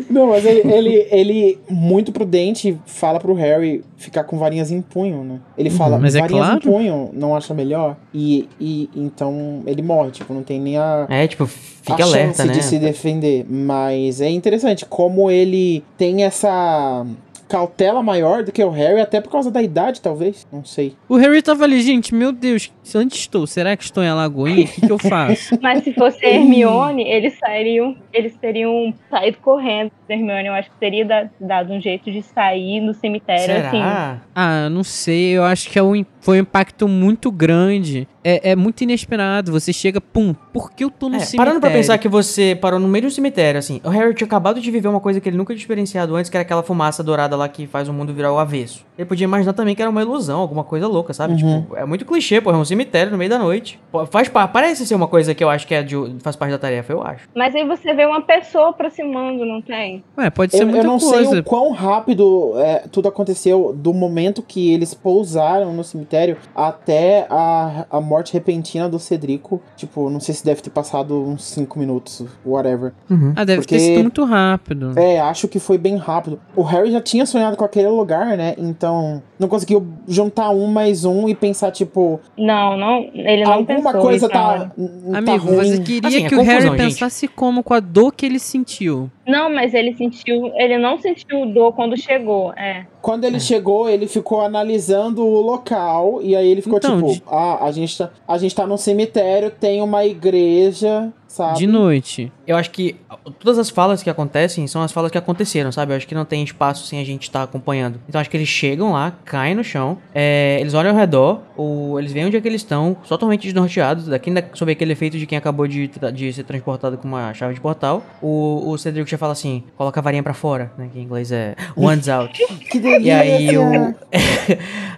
Não, mas ele, ele, ele, muito prudente, fala pro Harry ficar com varinhas em punho, né? Ele fala, mas é varinhas claro. em punho, não acha melhor? E, e então ele morre, tipo, não tem nem a, É, tipo, a fique alerta, chance né? de se defender. Mas é interessante como ele tem essa cautela maior do que o Harry, até por causa da idade, talvez. Não sei. O Harry tava ali, gente, meu Deus, onde estou? Será que estou em Alagoinha? O que, que eu faço? Mas se fosse Hermione, eles sairiam, eles teriam saído correndo. Hermione, eu acho que teria da- dado um jeito de sair no cemitério, assim. Será? Ah, não sei, eu acho que é um, foi um impacto muito grande. É, é muito inesperado. Você chega, pum, por que eu tô no É, cemitério? parando pra pensar que você parou no meio do cemitério, assim, o Harry tinha acabado de viver uma coisa que ele nunca tinha experienciado antes, que era aquela fumaça dourada lá que faz o mundo virar o avesso. Ele podia imaginar também que era uma ilusão, alguma coisa louca, sabe? Uhum. Tipo, é muito clichê, pô, é um cemitério no meio da noite. Pô, Faz pa- parece ser uma coisa que eu acho que é de, faz parte da tarefa, eu acho. Mas aí você vê uma pessoa aproximando, não tem? Ué, pode ser Eu, muita eu não coisa. sei o quão rápido é, tudo aconteceu do momento que eles pousaram no cemitério até a, a morte repentina do Cedrico. Tipo, não sei se deve ter passado uns 5 minutos, whatever. Ah, deve porque- ter sido muito rápido. É, acho que foi bem rápido. O Harry já tinha sonhado com aquele lugar, né? Então, não conseguiu juntar um mais um e pensar, tipo, Não, não, ele não alguma pensou coisa isso tá, tá Amigo, ruim. você queria Assim, é que o confusão, Harry gente. pensasse como com a dor que ele sentiu. Não, mas ele sentiu, ele não sentiu dor quando chegou, é. Quando ele chegou, ele ficou analisando o local e aí ele ficou Então, tipo, de- ah, a gente, a gente tá num cemitério, tem uma igreja, sabe? De noite. Eu acho que todas as falas que acontecem são as falas que aconteceram, sabe? Eu acho que não tem espaço sem a gente estar acompanhando. Então acho que eles chegam lá, caem no chão, é, eles olham ao redor, ou eles veem onde é que eles estão, totalmente desnorteados, daqui ainda sob aquele efeito de quem acabou de, de ser transportado com uma chave de portal. O, o Cedric já fala assim: coloca a varinha pra fora, né? Que em inglês é one's out. Que delícia! E aí o.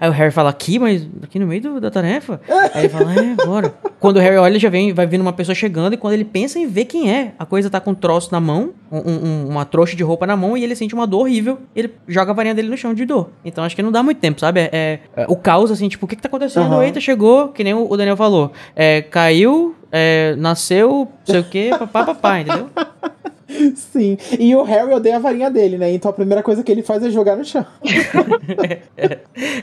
aí o Harry fala, aqui, mas aqui no meio do- da tarefa? Aí ele fala, é, bora. Quando o Harry olha, já vem, vai vindo uma pessoa chegando, e quando ele pensa em ver quem é, a coisa tá com um troço na mão, um- um- uma trouxa de roupa na mão, e ele sente uma dor horrível, ele joga a varinha dele no chão de dor. Então acho que não dá muito tempo, sabe? É, é- é o caos, assim, tipo, o que que tá acontecendo? Aham. Eita, chegou, que nem o Daniel falou. É, caiu, é, nasceu, não sei o que, papá, papá, entendeu? Sim. E o Harry odeia a varinha dele, né? Então a primeira coisa que ele faz é jogar no chão.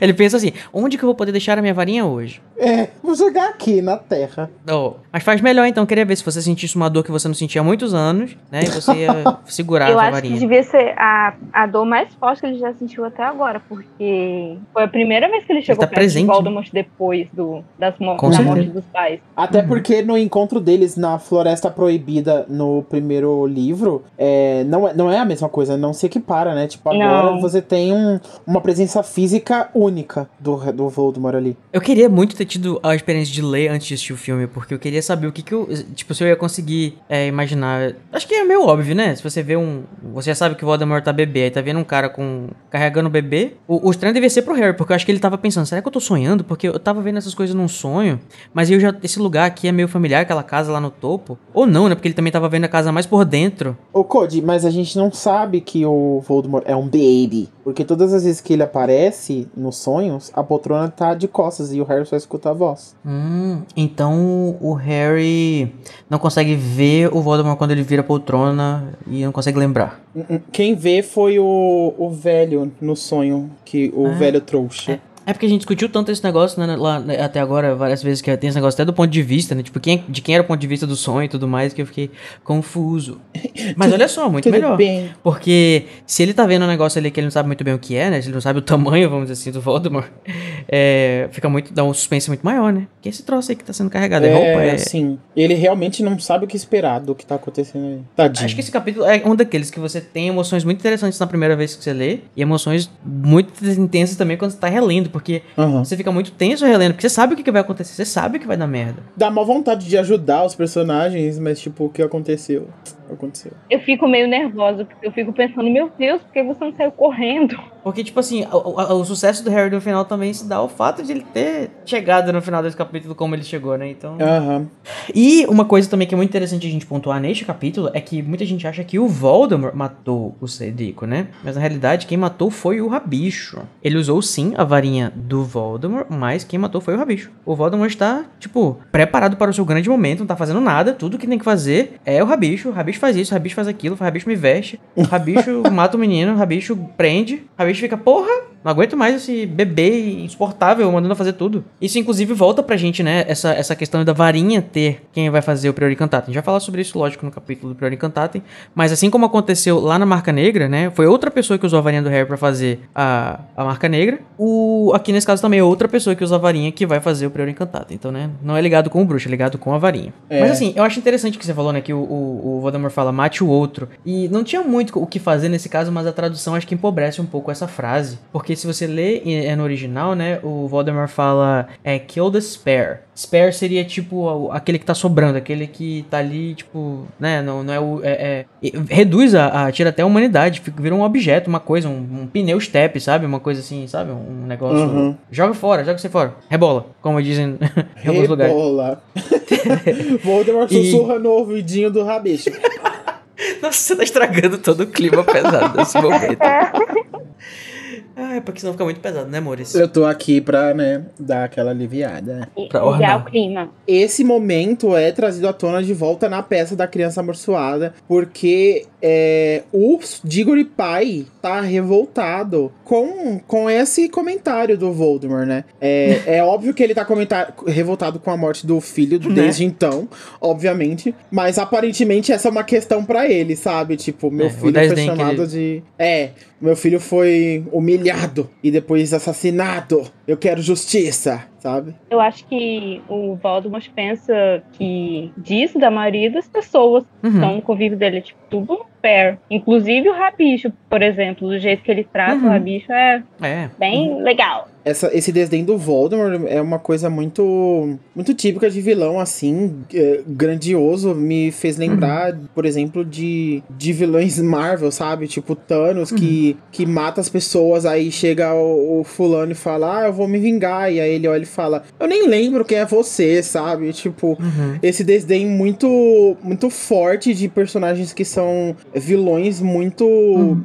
Ele pensa assim, onde que eu vou poder deixar a minha varinha hoje? É, vou jogar aqui na terra. Oh, mas faz melhor então, queria ver se você sentisse uma dor que você não sentia há muitos anos, né? E você ia segurar eu a sua acho varinha. que devia ser a, a dor mais forte que ele já sentiu até agora, porque foi a primeira vez que ele chegou tá perto presente, de Voldemort depois do, das mo Com da certeza. morte dos pais. Até porque no encontro deles na Floresta Proibida, no primeiro livro, livro, é, não, é, não é a mesma coisa, não se equipara, né? Tipo, agora Não. você tem um- uma presença física única do, do Voldemort ali. Eu queria muito ter tido a experiência de ler antes de assistir o filme, porque eu queria saber o que que eu. Tipo, se eu ia conseguir é, imaginar. Acho que é meio óbvio, né? Se você vê um. Você já sabe que o Voldemort tá bebê, aí tá vendo um cara com. carregando o bebê. O, o estranho devia ser pro Harry, porque eu acho que ele tava pensando, será que eu tô sonhando? Porque eu tava vendo essas coisas num sonho, mas eu já. Esse lugar aqui é meio familiar, aquela casa lá no topo. Ou não, né? Porque ele também tava vendo a casa mais por dentro. Ô, Cody, mas a gente não sabe que o Voldemort é um baby. Porque todas as vezes que ele aparece nos sonhos, a poltrona tá de costas e o Harry só escuta a voz. Hum, então o Harry não consegue ver o Voldemort quando ele vira poltrona e não consegue lembrar. Hum, hum. Quem vê foi o, o velho no sonho, que o Ah. velho trouxa. É porque a gente discutiu tanto esse negócio né, lá né, até agora, várias vezes, que tem esse negócio até do ponto de vista, né? Tipo, quem, de quem era o ponto de vista do sonho e tudo mais, que eu fiquei confuso. Mas olha só, muito melhor. bem. Porque se ele tá vendo um negócio ali que ele não sabe muito bem o que é, né? Se ele não sabe o tamanho, vamos dizer assim, do Voldemort, é, fica muito. dá um suspense muito maior, né? Que esse troço aí que tá sendo carregado é, roupa, é. assim, ele realmente não sabe o que esperar do que tá acontecendo ali. Tadinho. Acho que esse capítulo é um daqueles que você tem emoções muito interessantes na primeira vez que você lê, e emoções muito intensas também quando você tá relendo, porque Aham. você fica muito tenso relendo, porque você sabe o que, que vai acontecer, você sabe que vai dar merda. Dá uma vontade de ajudar os personagens, mas tipo, o que aconteceu? Aconteceu. Eu fico meio nervosa, porque eu fico pensando, meu Deus, por que você não saiu correndo? Porque, tipo assim, o, o- o sucesso do Harry no final também se dá ao fato de ele ter chegado no final desse capítulo como ele chegou, né? Então. Aham. E uma coisa também que é muito interessante a gente pontuar neste capítulo é que muita gente acha que o Voldemort matou o Cedrico, né? Mas na realidade quem matou foi o Rabicho. Ele usou sim a varinha do Voldemort, mas quem matou foi o Rabicho. O Voldemort está, tipo, preparado para o seu grande momento, não tá fazendo nada, tudo que tem que fazer é o Rabicho. O Rabicho faz isso, Rabicho faz aquilo, Rabicho me veste, Rabicho mata o menino, Rabicho prende, Rabicho fica, porra, não aguento mais esse bebê insuportável mandando fazer tudo. Isso, inclusive, volta pra gente, né? Essa, essa questão da varinha ter quem vai fazer o Priori Cantatem. A gente vai falar sobre isso, lógico, no capítulo do Priori Cantatem. Mas assim como aconteceu lá na Marca Negra, né? Foi outra pessoa que usou a varinha do Harry pra fazer a, a Marca Negra. O, aqui nesse caso também é outra pessoa que usa a varinha que vai fazer o Priori Cantatem. Então, né? Não é ligado com o bruxo, é ligado com a varinha. É. Mas assim, eu acho interessante o que você falou, né? Que o, o, o Voldemort fala, mate o outro. E não tinha muito o que fazer nesse caso, mas a tradução acho que empobrece um pouco essa frase. Porque se você lê é no original, né? O Voldemort fala, é, kill the spare. Spare seria tipo aquele que tá sobrando, aquele que tá ali, tipo, né? Não, não é o. É, é- reduz a, a. tira até a humanidade, fica, vira um objeto, uma coisa, um, um pneu step, sabe? Uma coisa assim, sabe? Um negócio. Uhum. Joga fora, joga você fora. Rebola, como dizem em alguns lugares. Rebola. Voldemort E- sussurra no ouvidinho do rabicho. Nossa, você tá estragando todo o clima pesado desse momento. Ah, é porque senão fica muito pesado, né, Maurício? Eu tô aqui pra, né, dar aquela aliviada. E Pra ornar. o clima. Esse momento é trazido à tona de volta na peça da criança amaldiçoada, porque é, o Diggory pai tá revoltado com, com esse comentário do Voldemort, né? É, é óbvio que ele tá comentar, revoltado com a morte do filho Né? desde então, obviamente, mas aparentemente essa é uma questão pra ele, sabe? Tipo, meu É, filho foi chamado ele- de... É, meu filho foi humilhado e depois assassinado. Eu quero justiça, sabe? Eu acho que o Voldemort pensa que disso da maioria das pessoas que Uhum. estão no convívio dele, é, tipo, tudo fair. Inclusive o Rabicho, por exemplo, do jeito que ele trata Uhum. o Rabicho é É. bem legal. essa, esse desdém do Voldemort é uma coisa muito muito típica de vilão, assim, é, grandioso. Me fez lembrar, por exemplo, de, de vilões Marvel, sabe? Tipo Thanos, que, que mata as pessoas, aí chega o, o fulano e fala, ah, eu vou me vingar. E aí ele olha e fala, eu nem lembro quem é você, sabe? Tipo, Uhum. esse desdém muito muito forte de personagens que são vilões muito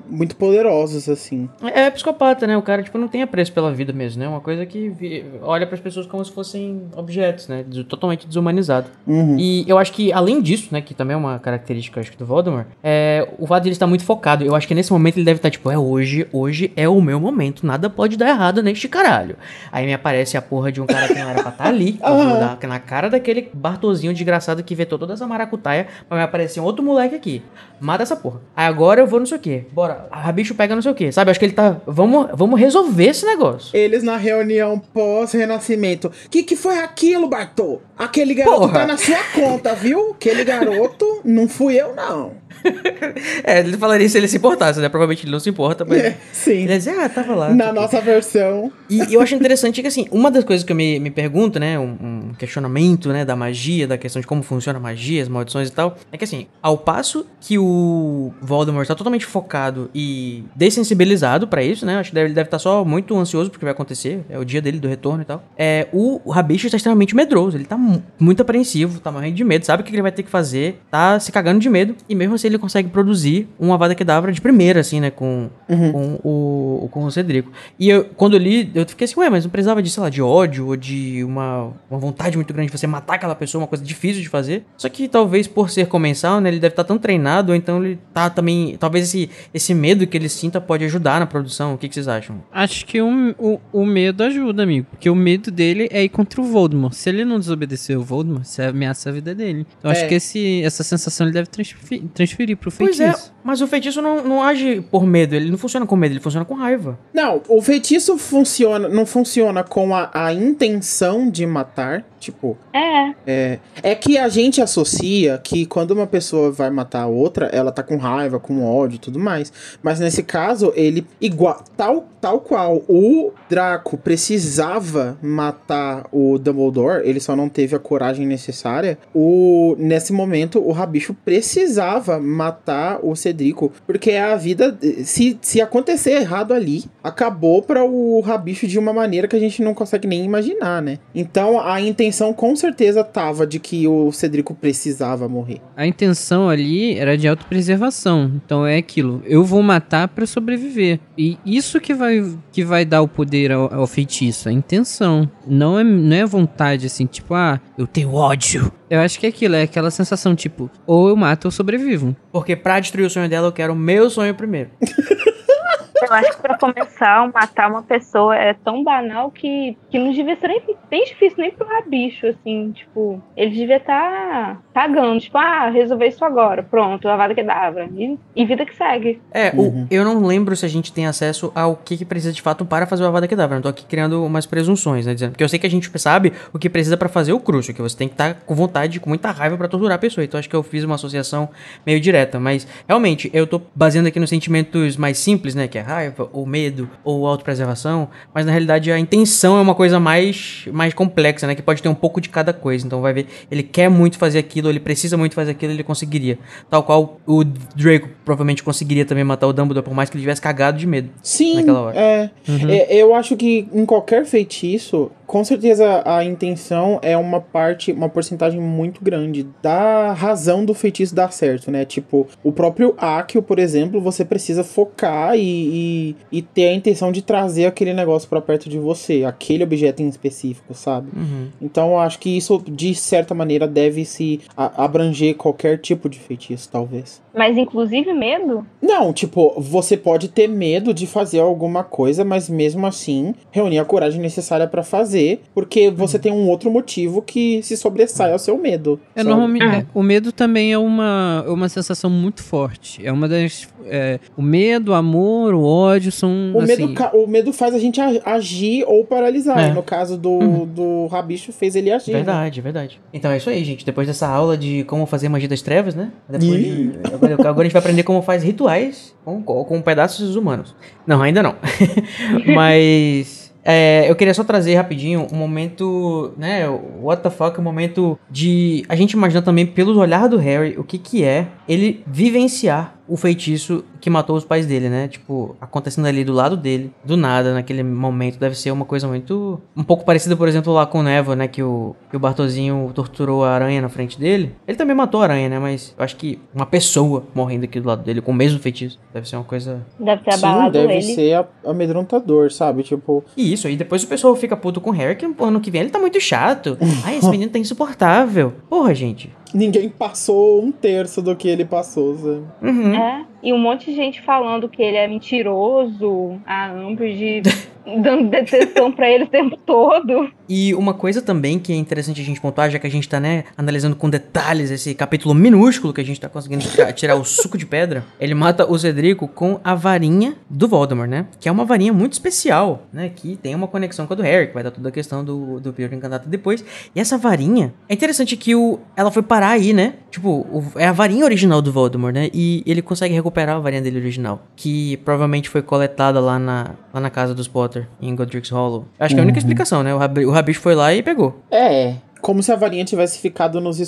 muito poderosos, assim. É psicopata, né? O cara, tipo, não tem apreço pela vida mesmo, né? Uma coisa que olha pras pessoas como se fossem objetos, né? Totalmente desumanizado. Uhum. E eu acho que, além disso, né? Que também é uma característica, acho que, do Voldemort, é o fato de ele estar muito focado. Eu acho que nesse momento ele deve estar, tipo, é hoje, hoje é o meu momento. Nada pode dar errado neste caralho. Aí me aparece a porra de um cara que não era pra estar ali. eu vou dar na cara daquele Bartozinho desgraçado que vetou toda essa maracutaia. Vai me aparecer um outro moleque aqui. Mata essa porra. Aí agora eu vou não sei o que. Bora. A bicho pega não sei o que. Sabe? Acho que ele tá. Vamos, vamos resolver esse negócio. Eles na reunião pós-renascimento. Que que foi aquilo, Bartô? Aquele garoto Porra. tá na sua conta, viu? Aquele garoto não fui eu, não. é, ele falaria se ele se importasse, né? Provavelmente ele não se importa, mas. É, sim. Ele ia dizer, ah, tava lá. Na tipo. nossa versão. E eu acho interessante que, assim, uma das coisas que eu me, me pergunto, né, um, um questionamento, né, da magia, da questão de como funciona a magia, as maldições e tal, é que, assim, ao passo que o Voldemort tá totalmente focado e dessensibilizado pra isso, né, acho que ele deve estar só muito ansioso porque vai acontecer, é o dia dele do retorno e tal, é, o, o Rabicho está extremamente medroso, ele tá mu- muito apreensivo, tá morrendo de medo, sabe o que ele vai ter que fazer, tá se cagando de medo, e mesmo assim ele consegue produzir um Avada Kedavra de primeira, assim, né, com, com, o, com o Cedrico. E eu, quando eu li, eu fiquei assim, ué, mas não precisava de, sei lá, de ódio ou de uma, uma vontade muito grande de você matar aquela pessoa, uma coisa difícil de fazer. Só que talvez por ser comensal, né, ele deve estar tão treinado, ou então ele tá também, talvez esse, esse medo que ele sinta pode ajudar na produção. O que, que vocês acham? Acho que o, o, o medo ajuda, amigo. Porque o medo dele é ir contra o Voldemort. Se ele não desobedecer o Voldemort, você ameaça a vida dele. Então acho É. que esse, essa sensação ele deve transferir, transferir pro Pois feitiço. é, mas o feitiço não, não age por medo, ele não funciona com medo, ele funciona com raiva. Não, o feitiço funciona, não funciona com a, a intenção de matar. Tipo, É, é, é que a gente associa que quando uma pessoa vai matar a outra, ela tá com raiva, com ódio e tudo mais. Mas nesse caso, ele, igual, tal, tal qual o Draco precisava matar o Dumbledore, ele só não teve a coragem necessária. O, nesse momento, o Rabicho precisava matar o Cedrico, porque a vida, se, se acontecer errado ali, acabou para o Rabicho de uma maneira que a gente não consegue nem imaginar, né? Então a intenção com certeza tava de que o Cedrico precisava morrer. A intenção ali era de autopreservação. Então é aquilo. Eu vou matar pra sobreviver. E isso que vai, que vai dar o poder ao, ao feitiço. A intenção. Não é, não é vontade assim, tipo, ah, eu tenho ódio. Eu acho que é aquilo. É aquela sensação, tipo, ou eu mato ou eu sobrevivo. Porque pra destruir o sonho dela, eu quero o meu sonho primeiro. eu acho que pra começar, matar uma pessoa é tão banal que, que não devia ser nem, nem difícil nem pro rabicho, assim, tipo, ele devia estar cagando, tipo, ah, resolver isso agora, pronto, lavada que dava. E, e vida que segue. É, Uhum. o, eu não lembro se a gente tem acesso ao que, que precisa de fato para fazer o Avada Kedavra. Eu tô aqui criando umas presunções, né? Dizendo, porque eu sei que a gente sabe o que precisa para fazer o crucio, que você tem que estar com vontade, com muita raiva para torturar a pessoa. Então acho que eu fiz uma associação meio direta. Mas realmente, eu tô baseando aqui nos sentimentos mais simples, né? Que é raiva, ou medo, ou autopreservação. Mas na realidade a intenção é uma coisa mais, mais complexa, né? Que pode ter um pouco de cada coisa. Então vai ver, ele quer muito fazer aquilo, ele precisa muito fazer aquilo, ele conseguiria. Tal qual o Draco provavelmente conseguiria também matar o Dumbledore, por mais que ele tivesse cagado de medo. Sim, Naquela hora. é, é, Eu acho que em qualquer feitiço, com certeza a intenção é uma parte, uma porcentagem muito grande da razão do feitiço dar certo, né? Tipo, o próprio Akio, por exemplo, você precisa focar e, e, e ter a intenção de trazer aquele negócio pra perto de você, aquele objeto em específico, sabe? Uhum. Então eu acho que isso, de certa maneira, deve se abranger qualquer tipo de feitiço, talvez. Mas inclusive medo? Não, tipo, você pode ter medo de fazer alguma coisa, mas mesmo assim reunir a coragem necessária pra fazer, porque você tem um outro motivo que se sobressai ao seu medo. É, normalmente, é, o medo também é uma, é uma sensação muito forte. É uma das. é, o medo, o amor, o ódio são. O, assim, medo, o medo faz a gente agir ou paralisar. É. E no caso do, do Rabicho, fez ele agir. né? Verdade, verdade. Então é isso aí, gente. Depois dessa aula de como fazer magia das trevas, né? Depois agora, agora a gente vai aprender como faz rituais com, com pedaços humanos. Não, ainda não. Mas. é, eu queria só trazer rapidinho um momento, né? o What the fuck, um momento de a gente imaginar também pelo olhar do Harry o que que é ele vivenciar o feitiço que matou os pais dele, né? Tipo, acontecendo ali do lado dele, do nada, naquele momento, deve ser uma coisa muito. Um pouco parecida, por exemplo, lá com o Neva, né? Que o, que o Bartozinho torturou a aranha na frente dele. Ele também matou a aranha, né? Mas eu acho que uma pessoa morrendo aqui do lado dele com o mesmo feitiço deve ser uma coisa. Deve Sim, abalado deve ele. ser a- amedrontador, sabe? Tipo, E isso, aí depois o pessoal fica puto com o Harry, que ano que vem ele tá muito chato. Ai, esse menino tá insuportável. Porra, gente. ninguém passou um terço do que ele passou, sabe? Uhum. É, e um monte de gente falando que ele é mentiroso, a Umbridge dando detenção pra ele o tempo todo. E uma coisa também que é interessante a gente pontuar, já que a gente tá, né, analisando com detalhes esse capítulo minúsculo que a gente tá conseguindo tirar, tirar o suco de pedra, ele mata o Cedrico com a varinha do Voldemort, né? Que é uma varinha muito especial, né? Que tem uma conexão com a do Harry, que vai dar toda a questão do, do Peter Encantado depois. E essa varinha, é interessante que o, ela foi parar aí, né? Tipo, o- é a varinha original do Voldemort, né? E ele consegue recuperar a varinha dele original, que provavelmente foi coletada lá na, lá na casa dos Potter, em Godric's Hollow. Acho que é a única explicação, né? O, Rabi, o Rabicho foi lá e pegou. É, como se a varinha tivesse ficado nos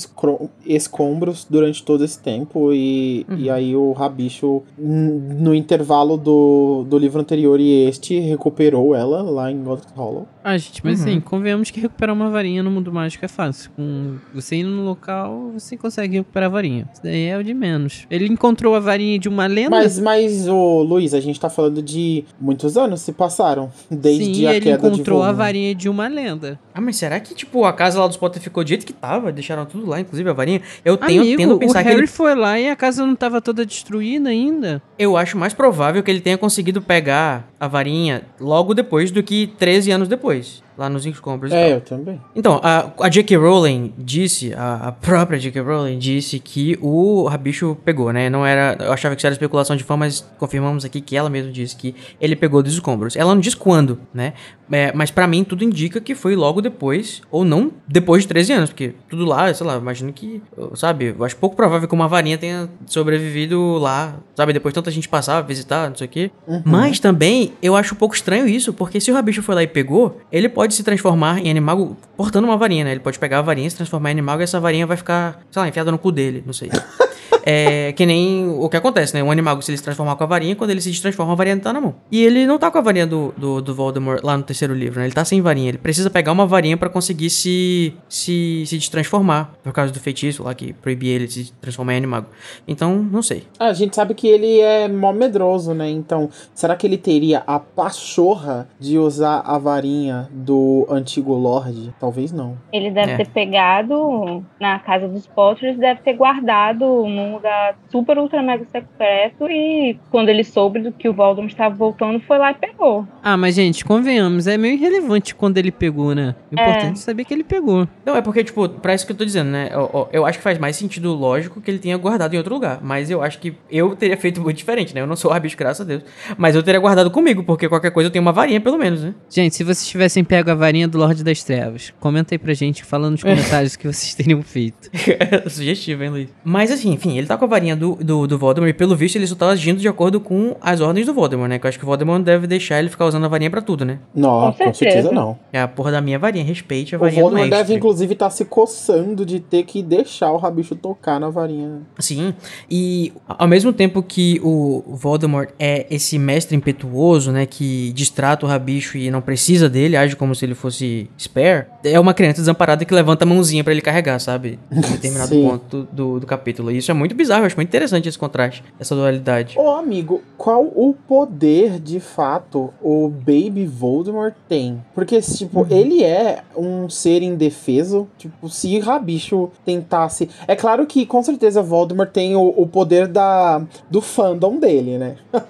escombros durante todo esse tempo e, e aí o Rabicho, no intervalo do, do livro anterior e este, recuperou ela lá em Godric Hollow. Ah, gente, mas Uhum. assim, convenhamos que recuperar uma varinha no mundo mágico é fácil. Com você indo no local, você consegue recuperar a varinha. Isso daí é o de menos. Ele encontrou a varinha de uma lenda. Mas, mas, ô Luiz, a gente tá falando de muitos anos se passaram desde Sim, a ele queda de encontrou a varinha de uma lenda. Ah, mas será que, tipo, a casa lá dos Ficou do jeito que tava? Deixaram tudo lá, inclusive a varinha? Eu tenho, Amigo, tendo a o pensar que Harry ele, foi lá e a casa não tava toda destruída ainda. eu acho mais provável que ele tenha conseguido pegar a varinha logo depois do que 13 anos depois, lá nos escombros É, eu também. Então, a, a J.K. Rowling disse, a, a própria J.K. Rowling disse que o Rabicho pegou, né? Não era, eu achava que isso era especulação de fã, mas confirmamos aqui que ela mesma disse que ele pegou dos escombros. Ela não diz quando, né? É, mas pra mim tudo indica que foi logo depois, ou não depois de 13 anos, porque tudo lá, sei lá, imagino que, sabe, eu acho pouco provável que uma varinha tenha sobrevivido lá, sabe, depois de tanta gente passar, visitar, não sei o quê. Mas também eu acho um pouco estranho isso, porque se o Rabicho foi lá e pegou, ele pode se transformar em animago portando uma varinha, né? Ele pode pegar a varinha, se transformar em animago e essa varinha vai ficar, sei lá, enfiada no cu dele, não sei. É que nem o que acontece, né? Um animago, se ele se transformar com a varinha, quando ele se transforma, a varinha tá na mão. E ele não tá com a varinha do, do, do Voldemort lá no terceiro livro, né? Ele tá sem varinha. Ele precisa pegar uma varinha pra conseguir se, se, se transformar. Por causa do feitiço lá que proibia ele de se transformar em animago. Então, não sei. Ah, a gente sabe que ele é mó medroso, né? Então, será que ele teria a pachorra de usar a varinha do antigo Lorde? Talvez não. Ele deve É. ter pegado na casa dos Potters, deve ter guardado num lugar super ultra mega secreto e quando ele soube do que o Voldemort estava voltando, foi lá e pegou. Ah, mas gente, convenhamos, é meio irrelevante quando ele pegou, né? O importante é saber que ele pegou. Não, é porque, tipo, pra isso que eu tô dizendo, né? Eu, eu- acho que faz mais sentido lógico que ele tenha guardado em outro lugar. Mas eu acho que eu teria feito muito diferente, né? Eu não sou rabicho, graças a Deus. Mas eu teria guardado comigo, porque qualquer coisa eu tenho uma varinha, pelo menos, né? Gente, se vocês tivessem pego a varinha do Lorde das Trevas, comenta aí pra gente, falando nos comentários o que vocês teriam feito. Sugestivo, hein, Luiz? Mas assim, enfim, ele tá com a varinha do, do, do Voldemort e pelo visto ele só tá agindo de acordo com as ordens do Voldemort, né? Que eu acho que o Voldemort não deve deixar ele ficar usando a varinha pra tudo, né? Não, Com com certeza, certeza. não. É a porra da minha varinha, respeite a O varinha do Voldemort mestre. deve, inclusive, estar se coçando de ter que deixar o Rabicho tocar na varinha. Sim, e ao mesmo tempo que o Voldemort é esse mestre impetuoso, né, que distrata o rabicho e não precisa dele, age como se ele fosse spare, é uma criança desamparada que levanta a mãozinha pra ele carregar, sabe? Em determinado Sim. ponto do, do capítulo. E isso é muito bizarro, eu acho muito interessante esse contraste, essa dualidade. Ô, amigo, qual o poder, de fato, o Baby Voldemort tem? Porque, tipo, ele é um ser indefeso. Tipo, se Rabicho tentasse... É claro que, com certeza, Voldemort tem o, o poder da, do fandom dele, né?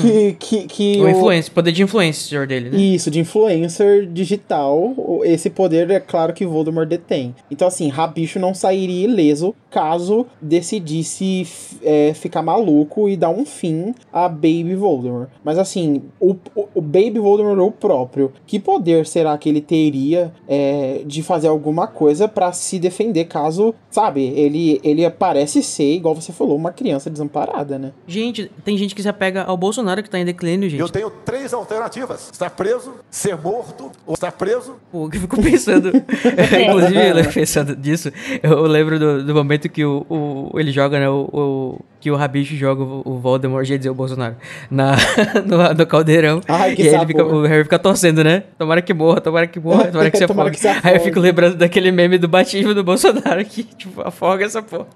que, que, que O influência, poder de influencer dele, né? Isso, de influencer digital, o- esse poder é claro que Voldemort detém. Então, assim, Rabicho não sairia ileso caso decidisse é, ficar maluco e dar um fim a Baby Voldemort. Mas, assim, o, o, o Baby Voldemort, o próprio, que poder será que ele teria é, de fazer alguma coisa pra se defender caso, sabe, ele, ele parece ser, igual você falou, uma criança desamparada, né? Gente, tem gente que se apega ao Bolsonaro que tá em declínio, gente. Eu tenho três alternativas: estar preso, ser morto ou estar preso. Pô, que eu fico pensando. Inclusive, eu lembro pensando disso. Eu lembro do, do momento que o, o- ele joga, né? O, o- que o Rabicho joga o, Voldemort, ia dizer o Bolsonaro, na, no, no caldeirão. Ai, que e aí ele fica, o Harry fica torcendo, né? Tomara que morra, tomara que morra, tomara que se afogue. que se Aí eu afogue. fico lembrando daquele meme do batismo do Bolsonaro que, tipo, afoga essa porra.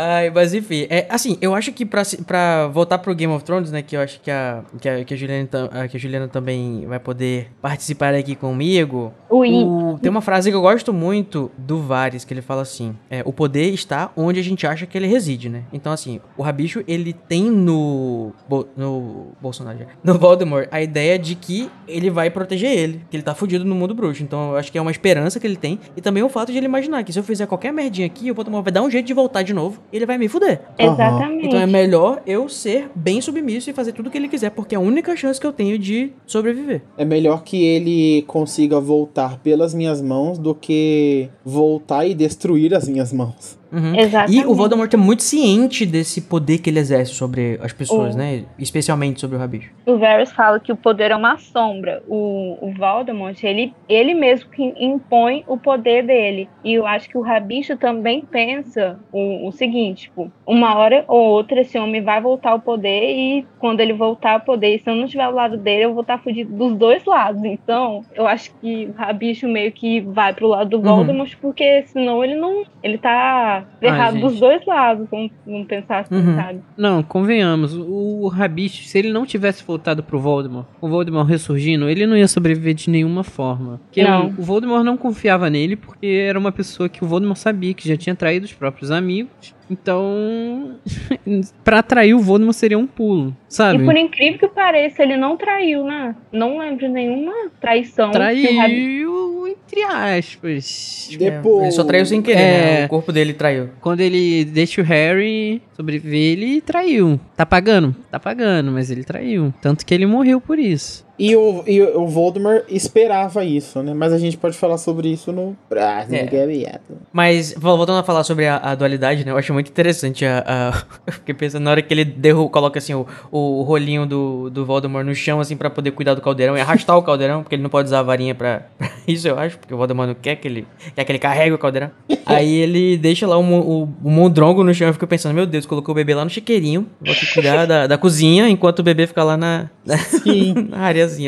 Ai, mas enfim, é, assim, eu acho que pra, pra voltar pro Game of Thrones, né, que eu acho que a, que a, que a, Juliana, que a Juliana também vai poder participar aqui comigo, Ui. o- tem uma frase que eu gosto muito do Varys, que ele fala assim, é, o poder está onde a gente acha que ele reside, né? Então, assim, o Rabicho, ele tem no, no Bolsonaro, no Voldemort, a ideia de que ele vai proteger ele, que ele tá fudido no mundo bruxo. Então, eu acho que é uma esperança que ele tem, e também o fato de ele imaginar que se eu fizer qualquer merdinha aqui, o Voldemort vai dar um jeito de voltar de novo, ele vai me fuder. Exatamente. Então é melhor eu ser bem submisso e fazer tudo o que ele quiser, porque é a única chance que eu tenho de sobreviver. É melhor que ele consiga voltar pelas minhas mãos do que voltar e destruir as minhas mãos. Uhum. Exatamente. E o Voldemort é muito ciente desse poder que ele exerce sobre as pessoas, Oh. né? Especialmente sobre o Rabicho. O Varys fala que o poder é uma sombra. O, o Voldemort, ele, ele mesmo que impõe o poder dele. E eu acho que o Rabicho também pensa o, o seguinte, tipo, uma hora ou outra esse homem vai voltar ao poder e quando ele voltar ao poder, se eu não estiver ao lado dele, eu vou estar fudido dos dois lados. Então, eu acho que o Rabicho meio que vai pro lado do Uhum. Voldemort, porque senão ele não... Ele tá errado dos dois lados, vamos, vamos pensar assim, Uhum. sabe? Não, convenhamos, o, Rabicho, se ele não tivesse voltado pro Voldemort, o Voldemort ressurgindo, ele não ia sobreviver de nenhuma forma. Porque Não. O Voldemort não confiava nele porque era uma pessoa que o Voldemort sabia que já tinha traído os próprios amigos. Então, pra atrair o Voldemort seria um pulo, sabe? E por incrível que pareça, ele não traiu, né? Não lembro de nenhuma traição. Traiu, entre aspas. Depois. Ele só traiu sem querer, É. né? O corpo dele traiu. Quando ele deixa o Harry sobreviver, ele traiu. Tá pagando? Tá pagando, mas ele traiu. Tanto que ele morreu por isso. E o, e o Voldemort esperava isso, né? Mas a gente pode falar sobre isso no próximo É. Gabiato. Mas, vol- voltando a falar sobre a, a dualidade, né? Eu acho muito interessante a. a- eu fiquei pensando na hora que ele derru coloca assim o, o rolinho do, do Voldemort no chão, assim, pra poder cuidar do caldeirão e arrastar o caldeirão, porque ele não pode usar a varinha pra, pra isso, eu acho, porque o Voldemort não quer que ele, quer que ele carregue o caldeirão. Aí ele deixa lá o, o, o mondrongo no chão e eu fico pensando, meu Deus, colocou o bebê lá no chiqueirinho, vou aqui cuidar da, da cozinha, enquanto o bebê fica lá na, na, na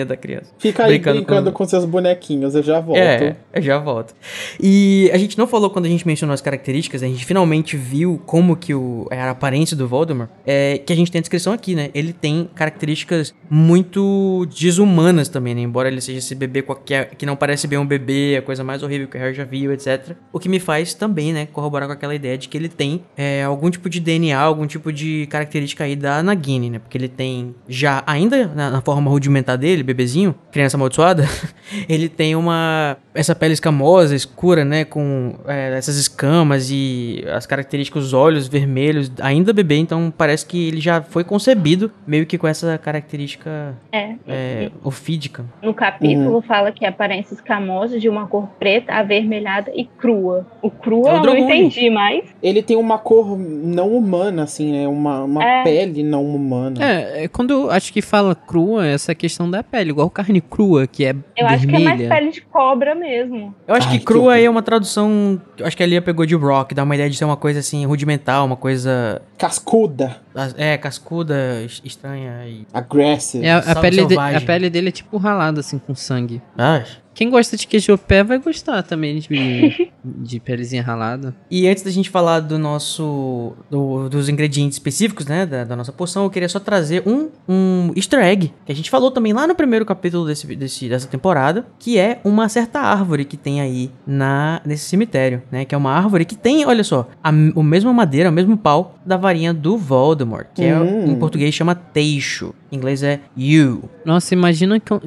da criança. Fica aí Brincando brincando, com- com... seus bonequinhos, eu já volto. É, eu já volto. E a gente não falou quando a gente mencionou as características, a gente finalmente viu como que o, era a aparência do Voldemort, é, que a gente tem a descrição aqui, né? Ele tem características muito desumanas também, né? Embora ele seja esse bebê qualquer, que não parece bem um bebê, a coisa mais horrível que o Harry já viu, etc. O que me faz também, né, corroborar com aquela ideia de que ele tem é, algum tipo de DNA, algum tipo de característica aí da Nagini, né? Porque ele tem já, ainda na, na forma rudimentar dele, bebezinho, criança amaldiçoada, ele tem uma. Essa pele escamosa, escura, né? Com é, essas escamas e as características, os olhos vermelhos, ainda bebê, então parece que ele já foi concebido meio que com essa característica É. é, ofídica. No capítulo Uhum. fala que a aparência escamosa de uma cor preta, avermelhada e crua. O crua É o eu não entendi mais. Ele tem uma cor não humana, assim, né? Uma, uma É. pele não humana. É, é, quando eu acho que fala crua, é essa questão da pele, igual carne crua, que é Eu acho que é mais vermelha. pele de cobra mesmo. Eu acho Ai, que crua que aí é uma tradução. Eu acho que a Lia pegou de rock, dá uma ideia de ser uma coisa assim, rudimentar, uma coisa. Cascuda, É, cascuda, es- estranha e. aggressive. É, a, pele de- a pele dele é tipo ralada, assim, com sangue. Ah, Quem gosta de queijo pé vai gostar também de, de pelezinha ralada. E antes da gente falar do nosso. do- dos ingredientes específicos, né? Da, da nossa poção, eu queria só trazer um, um easter egg. Que a gente falou também lá no primeiro capítulo desse, desse- dessa temporada. Que é uma certa árvore que tem aí na, nesse cemitério, né? Que é uma árvore que tem, olha só, a, o mesmo madeira, o mesmo pau da varinha do Voldemort. Que é, Hum. em português chama teixo. Em inglês é yew. Nossa, imagina co-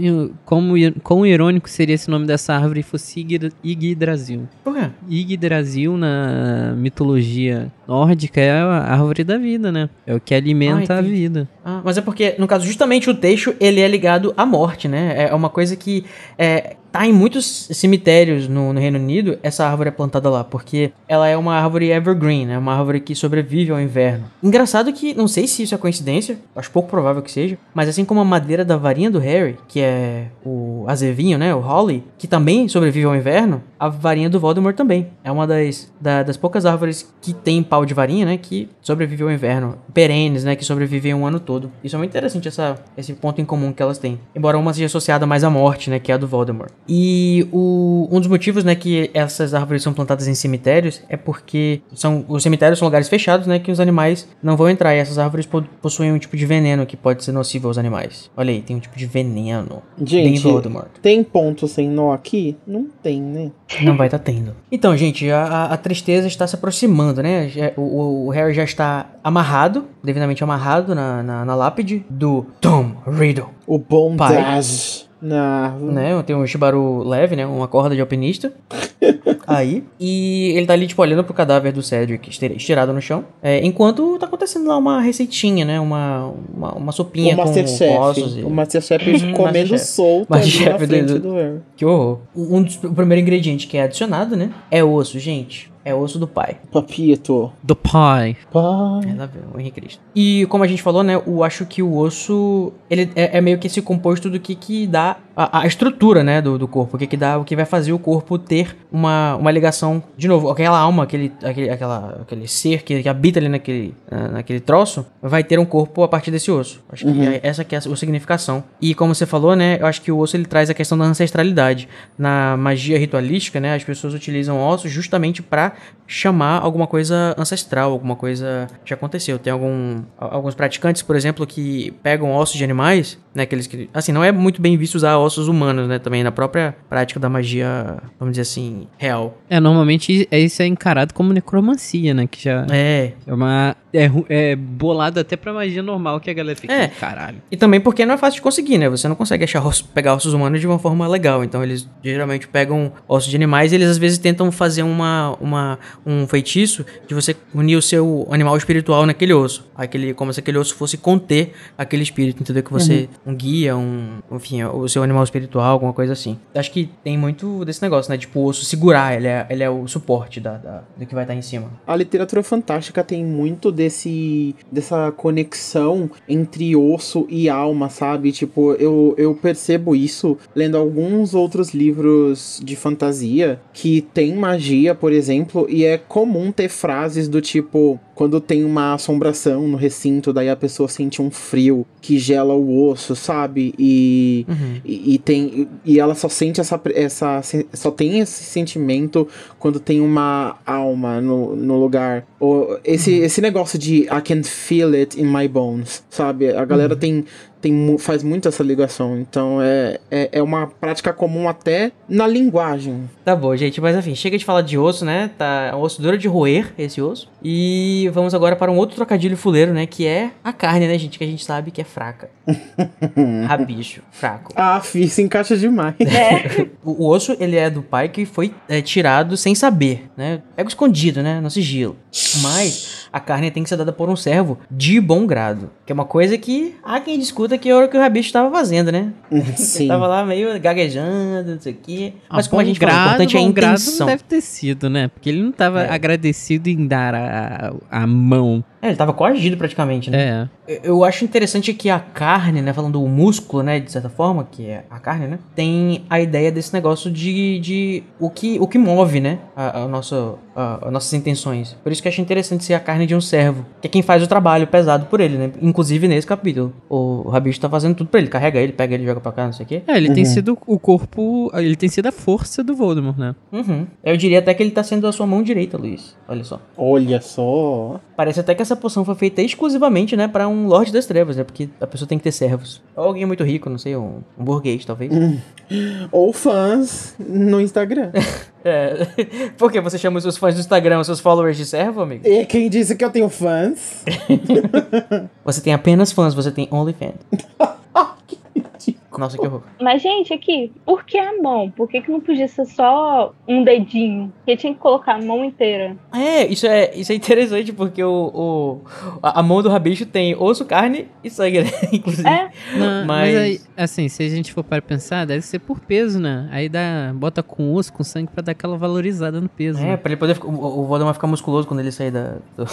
como, quão irônico seria se o nome dessa árvore fosse Yggdrasil. Por quê? Yggdrasil, na mitologia nórdica, é a árvore da vida, né? É o que alimenta Ah, a vida. Ah, mas é porque, no caso, justamente o teixo, ele é ligado à morte, né? É uma coisa que é, tá em muitos cemitérios no, no Reino Unido, essa árvore é plantada lá, porque ela é uma árvore evergreen, né? Uma árvore que sobrevive ao inverno. Engraçado que, não sei se isso é coincidência, acho pouco provável que seja, mas assim como a madeira da varinha do Harry, que é o azevinho, né? O holly, que também sobrevive ao inverno, a varinha do Voldemort também. É uma das, da- das poucas árvores que tem pau de varinha, né? Que sobrevive ao inverno. Perenes, né? Que sobrevivem um ano todo. Isso é muito interessante, essa, esse ponto em comum que elas têm. Embora uma seja associada mais à morte, né? Que é a do Voldemort. E o, um dos motivos, né? Que essas árvores são plantadas em cemitérios é porque são, os cemitérios são lugares fechados, né? Que os animais não vão entrar. E essas árvores po- possuem um tipo de veneno que pode ser nocivo aos animais. Olha aí, tem um tipo de veneno. Gente, Voldemort. tem ponto sem nó aqui? Não tem, né? Não vai estar tendo. Então, gente, a, a- tristeza está se aproximando, né? O, o- o Harry já está amarrado, devidamente amarrado na, na, na lápide do Tom Riddle, O bom Pai. das na árvore. né? Tem um shibaru leve, né? Uma corda de alpinista. Aí. E ele tá ali, tipo, olhando pro cadáver do Cedric estir- estirado no chão. É, enquanto tá acontecendo lá uma receitinha, né? Uma, uma, uma sopinha O com, Masterchef. ossos. E... O Masterchef comendo Masterchef. solto ali na Masterchef do- do Harry. Que horror. Um dos, o primeiro ingrediente que é adicionado, né? É osso, gente. É osso do pai. Papito. Do pai. Pai. É, lá vem o Henrique Cristo. E como a gente falou, né? Eu acho que o osso, ele é, é meio que esse composto do que que dá a, a estrutura, né? Do, do corpo. O que que dá, o que vai fazer o corpo ter uma, uma ligação, de novo, aquela alma, aquele, aquele, aquela, aquele ser que, que habita ali naquele, naquele troço, vai ter um corpo a partir desse osso. Acho que é- essa que é a sua significação. E como você falou, né? Eu acho que o osso, ele traz a questão da ancestralidade. Na magia ritualística, né? As pessoas utilizam ossos justamente chamar alguma coisa ancestral, alguma coisa que já aconteceu. Tem algum, alguns praticantes, por exemplo, que pegam ossos de animais, né, aqueles que, assim, não é muito bem visto usar ossos humanos, né, também na própria prática da magia, vamos dizer assim, real. É, normalmente é- isso é encarado como necromancia, né? Que já É, é uma. É, é bolado até pra magia normal que a galera fica. É. Caralho. E também porque não é fácil de conseguir, né? Você não consegue achar osso- pegar ossos humanos de uma forma legal. Então eles geralmente pegam ossos de animais e eles às vezes tentam fazer uma, uma, um feitiço de você unir o seu animal espiritual naquele osso. Aquele, como se aquele osso fosse conter aquele espírito, entendeu? Que você, um guia, um, enfim, o seu animal espiritual, alguma coisa assim. Acho que tem muito desse negócio, né? Tipo, o osso segurar, ele é, ele é o suporte da, da- do que vai estar em cima. A literatura fantástica tem muito desse dessa conexão entre osso e alma, sabe? Tipo, eu, eu percebo isso lendo alguns outros livros de fantasia que tem magia, por exemplo, e é comum ter frases do tipo quando tem uma assombração no recinto, daí a pessoa sente um frio que gela o osso, sabe? E Uhum. e, e tem e ela só sente essa, essa só tem esse sentimento quando tem uma alma no, no lugar ou esse esse negócio de I can feel it in my bones sabe a galera tem tem faz muito essa ligação então é, é, é uma prática comum até na linguagem Tá bom, gente, mas enfim, chega de falar de osso, né? Tá é osso duro de roer, esse osso. E vamos agora para um outro trocadilho fuleiro, né? Que é a carne, né, gente? Que a gente sabe que é fraca. Rabicho, fraco. ah se encaixa demais O, o osso, ele é do pai que foi é, tirado sem saber, né? Pego escondido, né? No sigilo. Mas a carne tem que ser dada por um servo de bom grado. Que é uma coisa que há quem discuta que era o que o Rabicho estava fazendo, né? sim Ele tava lá meio gaguejando, não sei o quê. Mas Ah, como a gente falou, o grado, importante é a bom grado intenção. não deve ter sido, né? Porque ele não tava É. agradecido em dar a, a mão. É, ele tava coagido praticamente, né? É. Eu- acho interessante que a carne, né, falando o músculo, né, de certa forma, que é a carne, né, tem a ideia desse negócio de, de o, que, o que move, né, a, a nossa, a- as nossas intenções. Por isso que eu acho interessante ser a carne de um servo, que é quem faz o trabalho pesado por ele, né, inclusive nesse capítulo. O Rabicho tá fazendo tudo pra ele, carrega ele, pega ele, joga pra cá, não sei o quê. É, ele tem sido o corpo. Ele tem sido a força do Voldemort, né? Uhum. Eu diria até que ele tá sendo a sua mão direita, Luiz. Olha só. olha só Parece até que essa poção foi feita exclusivamente, né, pra um Lorde das Trevas, né? Porque a pessoa tem que ter servos. Ou alguém muito rico, não sei, um, um burguês, talvez. ou fãs no Instagram É. Por que você chama os seus fãs do Instagram, os seus followers de servo, amigo? e quem disse que eu tenho fãs Você tem apenas fãs, você tem OnlyFans. Nossa, que horror. Mas, gente, aqui, por que a mão? Por que, que não podia ser só um dedinho? Porque tinha que colocar a mão inteira. É, isso é, isso é interessante porque o, o- a, a mão do rabicho tem osso, carne e sangue, né? Inclusive. É, Não, mas... Mas- aí, assim, se a gente for para pensar, deve ser por peso, né? Aí dá, bota com osso, com sangue pra dar aquela valorizada no peso. É, né? pra ele poder ficar, o, o Voldemort ficar musculoso quando ele sair da, do.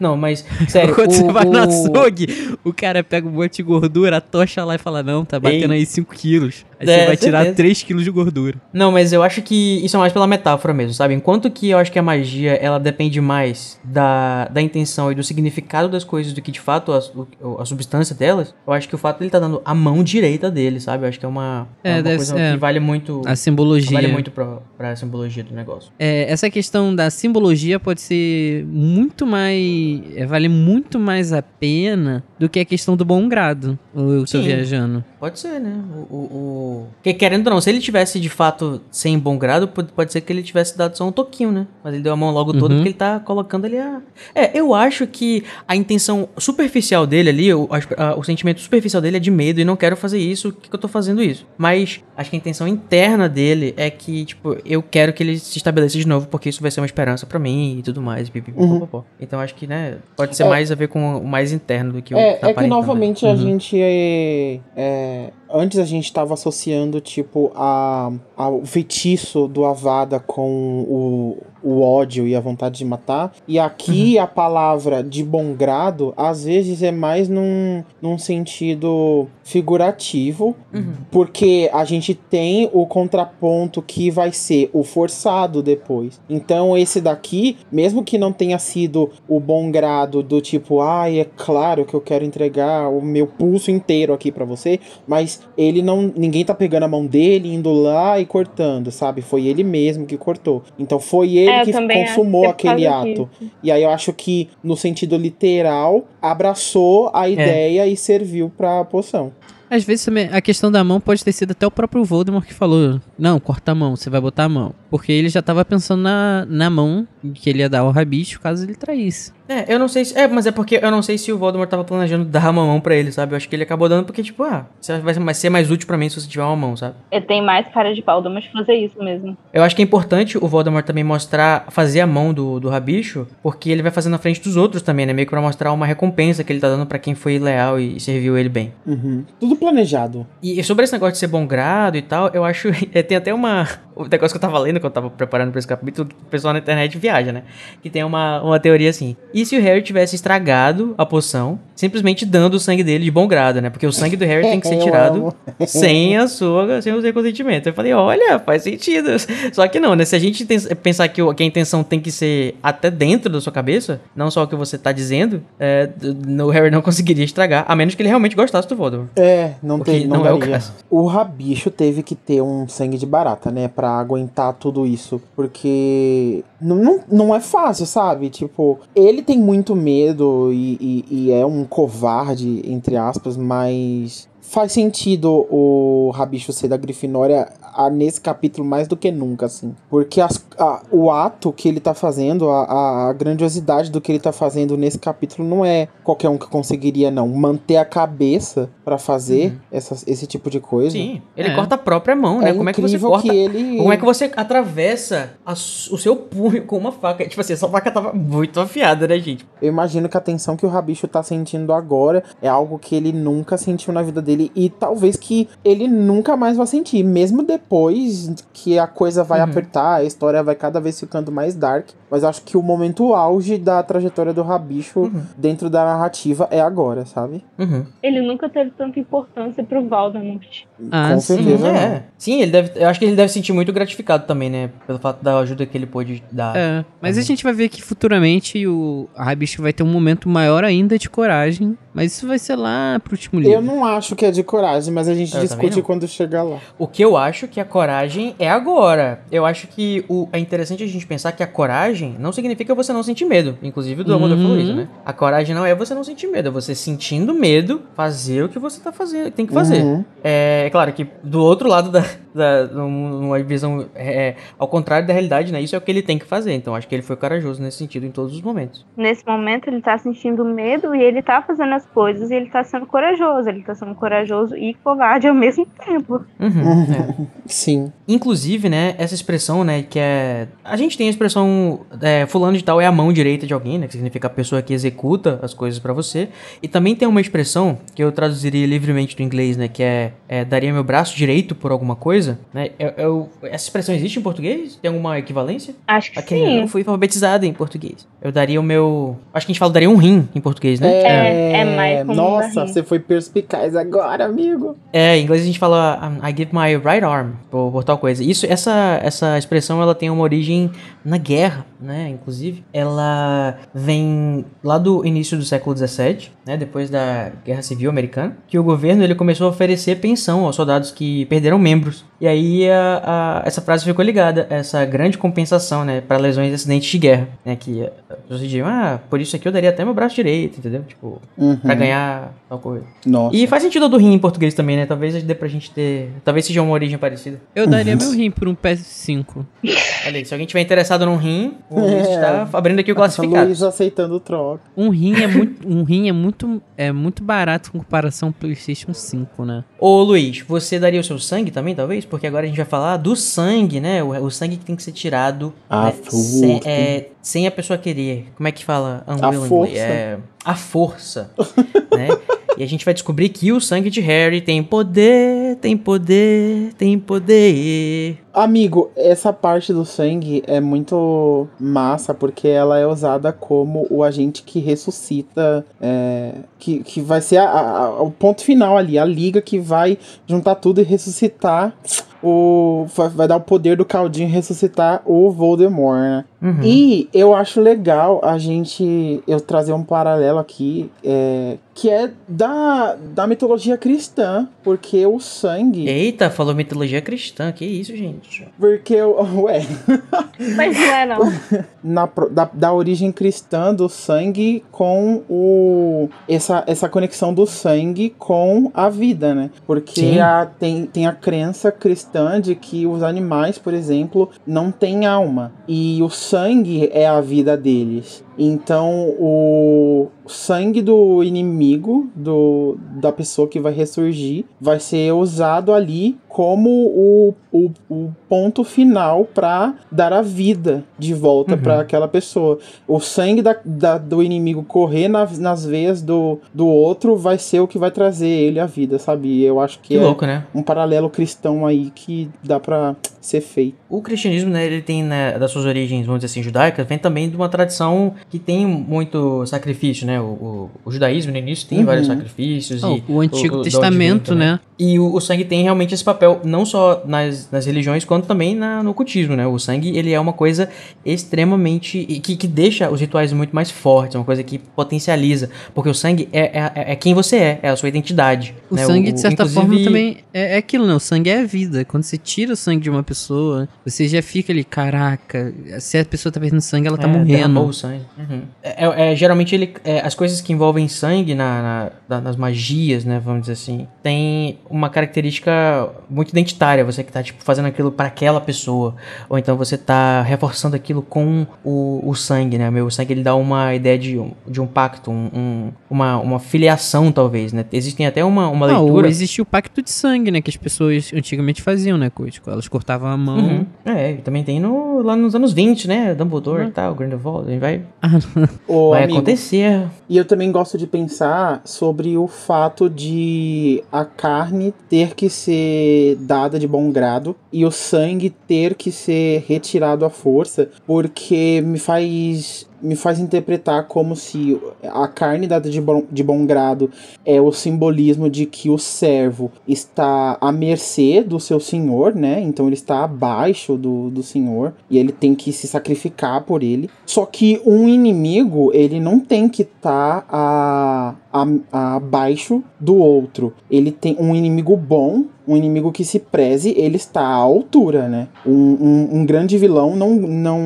Não, mas, sério, Quando o, você vai no o- açougue, o cara pega um monte de gordura, tocha lá e fala, não, tá batendo Ei. aí 5 quilos. Aí É, você vai tirar certeza. 3kg de gordura. Não, mas eu acho que isso é mais pela metáfora mesmo, sabe? Enquanto que eu acho que a magia, ela depende mais da, da intenção e do significado das coisas do que de fato a, o- a substância delas, eu acho que o fato dele tá dando a mão direita dele, sabe? Eu acho que é uma, É, é uma deve coisa é. que vale muito... A simbologia. Vale muito pra, pra simbologia do negócio. É, essa questão da simbologia pode ser muito mais. é, vale muito mais a pena do que a questão do bom grado. Ou eu tô viajando. Pode ser, né? O, o, o- Porque querendo ou não, se ele tivesse de fato sem bom grado, pode, pode ser que ele tivesse dado só um toquinho, né? Mas ele deu a mão logo toda Uhum. porque ele tá colocando ali a. É, eu acho que a intenção superficial dele ali, o, que, a- o sentimento superficial dele é de medo e não quero fazer isso, o que, que eu tô fazendo isso? Mas acho que a intenção interna dele é que, tipo, eu quero que ele se estabeleça de novo porque isso vai ser uma esperança pra mim e tudo mais. pipipi, Uhum. Então acho que, né, pode ser É. mais a ver com o mais interno do que o É, tá é que né? novamente a Uhum. gente é, é, Antes a gente tava associando, tipo, a, a- o feitiço do Avada com o, o ódio e a vontade de matar. E aqui a palavra de bom grado, às vezes, é mais num, num sentido figurativo. Uhum. Porque a gente tem o contraponto que vai ser o forçado depois. Então, esse daqui, mesmo que não tenha sido o bom grado do tipo, ai, é claro que eu quero entregar o meu pulso inteiro aqui pra você, mas ele não. Ninguém tá pegando a mão dele, indo lá e cortando, sabe? Foi ele mesmo que cortou. Então foi ele É, que também acho consumou que é por aquele ato. E aí eu acho que, no sentido literal, abraçou É. a ideia e serviu pra poção. Às vezes a questão da mão pode ter sido até o próprio Voldemort que falou: Não, corta a mão, você vai botar a mão. Porque ele já tava pensando na, na mão que ele ia dar ao rabicho caso ele traísse. É, eu não sei se. É, mas é porque eu não sei se o Voldemort tava planejando dar uma mão pra ele, sabe? Eu acho que ele acabou dando porque, tipo, ah, você vai ser mais- útil pra mim se você tiver uma mão, sabe? Ele tem mais cara de pau, mas fazer isso mesmo. Eu acho que é importante o Voldemort também mostrar, fazer a mão do, do rabicho, porque ele vai fazer na frente dos outros também, né? Meio que pra mostrar uma recompensa que ele tá dando pra quem foi leal e serviu ele bem. Uhum. Tudo planejado. E sobre esse negócio de ser bom grado e tal, eu acho. é, tem até uma. O negócio que eu tava lendo, que eu tava preparando pra esse capítulo, o pessoal na internet viaja, né? Que tem uma, uma teoria assim. E se o Harry tivesse estragado a poção, simplesmente dando o sangue dele de bom grado, né? Porque o sangue do Harry tem que ser tirado sem a sua, sem o seu consentimento. Eu falei, olha, faz sentido. Só que não, né? Se a gente pensar que, que a intenção tem que ser até dentro da sua cabeça, não só o que você tá dizendo, é, o Harry não conseguiria estragar, a menos que ele realmente gostasse do Voldemort. É, não tem, não, não é o caso. O rabicho teve que ter um sangue de barata, né, Pra aguentar tudo isso, porque não, não, não é fácil, sabe? Tipo, ele tem muito medo e, e- e é um covarde, entre aspas, mas faz sentido o rabicho ser da Grifinória a- nesse capítulo mais do que nunca, assim. Porque as- a- o ato que ele tá fazendo, a, a- a grandiosidade do que ele tá fazendo nesse capítulo não é qualquer um que conseguiria, não. Manter a cabeça pra fazer essas- esse tipo de coisa. Sim, ele É. corta a própria mão, né? É como é que você corta? que ele- Como é que você atravessa a o seu punho com uma faca? Tipo assim, essa faca tava muito afiada, né, gente? Eu imagino que a tensão que o Rabicho tá sentindo agora é algo que ele nunca sentiu na vida dele e talvez que ele nunca mais vai sentir, mesmo depois que a coisa vai Uhum. apertar, a história vai cada vez ficando mais dark. Mas acho que o momento auge da trajetória do Rabicho Uhum. dentro da narrativa é agora, sabe? Uhum. Ele nunca teve tanta importância pro Voldemort. Ah, Com sim. certeza. não. é. Sim, ele deve. Eu acho que ele deve se sentir muito gratificado também, né? Pelo fato da ajuda que ele pôde dar. É, mas a Uhum. gente vai ver que futuramente o Rabicho vai ter um momento maior ainda de coragem. Mas isso vai ser lá pro último livro. Eu não acho que é de coragem, mas a gente Eu discute quando chegar lá. O que eu acho que a coragem é agora. Eu acho que o, é interessante a gente pensar que a coragem não significa você não sentir medo. Inclusive o Dumbledore falou Uhum. isso, né? A coragem não é você não sentir medo, é você sentindo medo fazer o que você tá fazendo, tem que fazer. Uhum. É, é claro que do outro lado da, da num- numa visão é, ao contrário da realidade, né? Isso é o que ele tem que fazer. Então acho que ele foi corajoso nesse sentido em todos os momentos. Nesse momento ele tá sentindo medo e ele tá fazendo as coisas e ele tá sendo corajoso. Ele tá sendo corajoso e covarde ao mesmo tempo. Uhum, é. Sim. Inclusive, né, essa expressão, né, que é... A gente tem a expressão, é, fulano de tal é a mão direita de alguém, né, que significa a pessoa que executa as coisas pra você. E também tem uma expressão, que eu traduziria livremente do inglês, né, que é, é, daria meu braço direito por alguma coisa, né. Eu, eu- essa expressão existe em português? Tem alguma equivalência? Acho que Aqui, sim. eu fui alfabetizado em português. Eu daria o meu... Acho que a gente fala daria um rim em português, né? É, é mais É, comum nossa, você foi perspicaz agora, amigo. É, em inglês a gente fala I give my right arm por, por tal coisa. Isso, essa, essa expressão ela tem uma origem na guerra, né? Inclusive, ela vem lá do início do século XVII, né? Depois da Guerra Civil Americana, que o governo ele começou a oferecer pensão aos soldados que perderam membros. E aí a, a- essa frase ficou ligada, essa grande compensação, né? Para lesões e acidentes de guerra, né? Que as pessoas diziam, ah, por isso aqui eu daria até meu braço direito, entendeu? Tipo, Uhum. pra ganhar tal coisa. Nossa. E faz sentido a do rim em português também, né? Talvez dê pra gente ter. Talvez seja uma origem parecida. Eu daria meu rim por um PS5. Olha aí, se alguém tiver interessado num rim, o É. Luiz tá abrindo aqui o A classificado. Luiz aceitando troca. Um rim é muito, um rim é muito, é muito barato com comparação ao PlayStation 5, né? Ô Luiz, você daria o seu sangue também, talvez? Porque agora a gente vai falar do sangue, né? O, o sangue que tem que ser tirado Ah, né? sem, é, sem a pessoa querer. Como é que fala? Unwillingly. força. É, a força, né? E a gente vai descobrir que o sangue de Harry tem poder, tem poder, tem poder. Amigo, essa parte do sangue é muito massa porque ela é usada como o agente que ressuscita, é, que, que vai ser a- a- o ponto final ali, a liga que vai juntar tudo e ressuscitar o. Vai, vai dar o poder do caldinho ressuscitar o Voldemort, né? Uhum. E eu acho legal a gente eu trazer um paralelo aqui, é, que é da, da mitologia cristã, porque o sangue. Eita, falou mitologia cristã, que isso, gente? Porque, o- ué, Mas não é, não. na, da, da origem cristã do sangue com o. Essa, essa conexão do sangue com a vida, né? Porque Sim. a, tem, tem a crença cristã de que os animais, por exemplo, não têm alma. E o sangue é a vida deles. Então o sangue do inimigo, do, da pessoa que vai ressurgir, vai ser usado ali como o, o, o ponto final para dar a vida de volta Uhum. para aquela pessoa. O sangue da, da- do inimigo correr nas, nas veias do, do outro vai ser o que vai trazer ele à vida, sabe? Eu acho que, Que é louco, né? um paralelo cristão aí que dá pra ser feito. O cristianismo, né, ele tem, né, das suas origens, vamos dizer assim, judaicas, vem também de uma tradição que tem muito sacrifício, né? O, o- o judaísmo, no início, tem Uhum. vários sacrifícios. Oh, e o Antigo onde Testamento, também. né? E o, o sangue tem realmente esse papel, não só nas, nas religiões, quanto também na- no cultismo, né? O sangue, ele é uma coisa extremamente... que, que deixa os rituais muito mais fortes, é uma coisa que potencializa. Porque o sangue é, é, é quem você é, é a sua identidade. O né? sangue, de certa forma, também é, é aquilo, né? O sangue é a vida. Quando você tira o sangue de uma pessoa, você já fica ali, caraca, se a pessoa tá perdendo sangue, ela tá É, derramou morrendo. o sangue. Uhum. É, é- é, geralmente ele, é, as coisas que envolvem sangue na, na- nas magias, né, vamos dizer assim, tem uma característica muito identitária. Você que tá tipo fazendo aquilo para aquela pessoa, ou então você tá reforçando aquilo com o, o sangue, né? Meu, o sangue ele dá uma ideia de, um- de um pacto, um- um- uma, uma filiação talvez, né? Existem até uma, uma Ah, ou leitura. existe o pacto de sangue, né? Que as pessoas antigamente faziam, né, Coitico? Elas cortavam a mão. Uhum. É, e também tem no, lá nos anos 20, né? Dumbledore Uhum. e tal, Grindelwald, a gente vai, Ô, vai amigo, acontecer. E eu também gosto de pensar sobre o fato de a carne ter que ser dada de bom grado e o sangue ter que ser retirado à força, porque me faz me faz interpretar como se a carne dada de bom, de bom grado é o simbolismo de que o servo está à mercê do seu senhor, né? Então ele está abaixo do, do senhor e ele tem que se sacrificar por ele. Só que um inimigo, ele não tem que estar a, abaixo do outro. Ele tem um inimigo bom, um inimigo que se preze, ele está à altura, né? Um, um, um grande vilão não, não,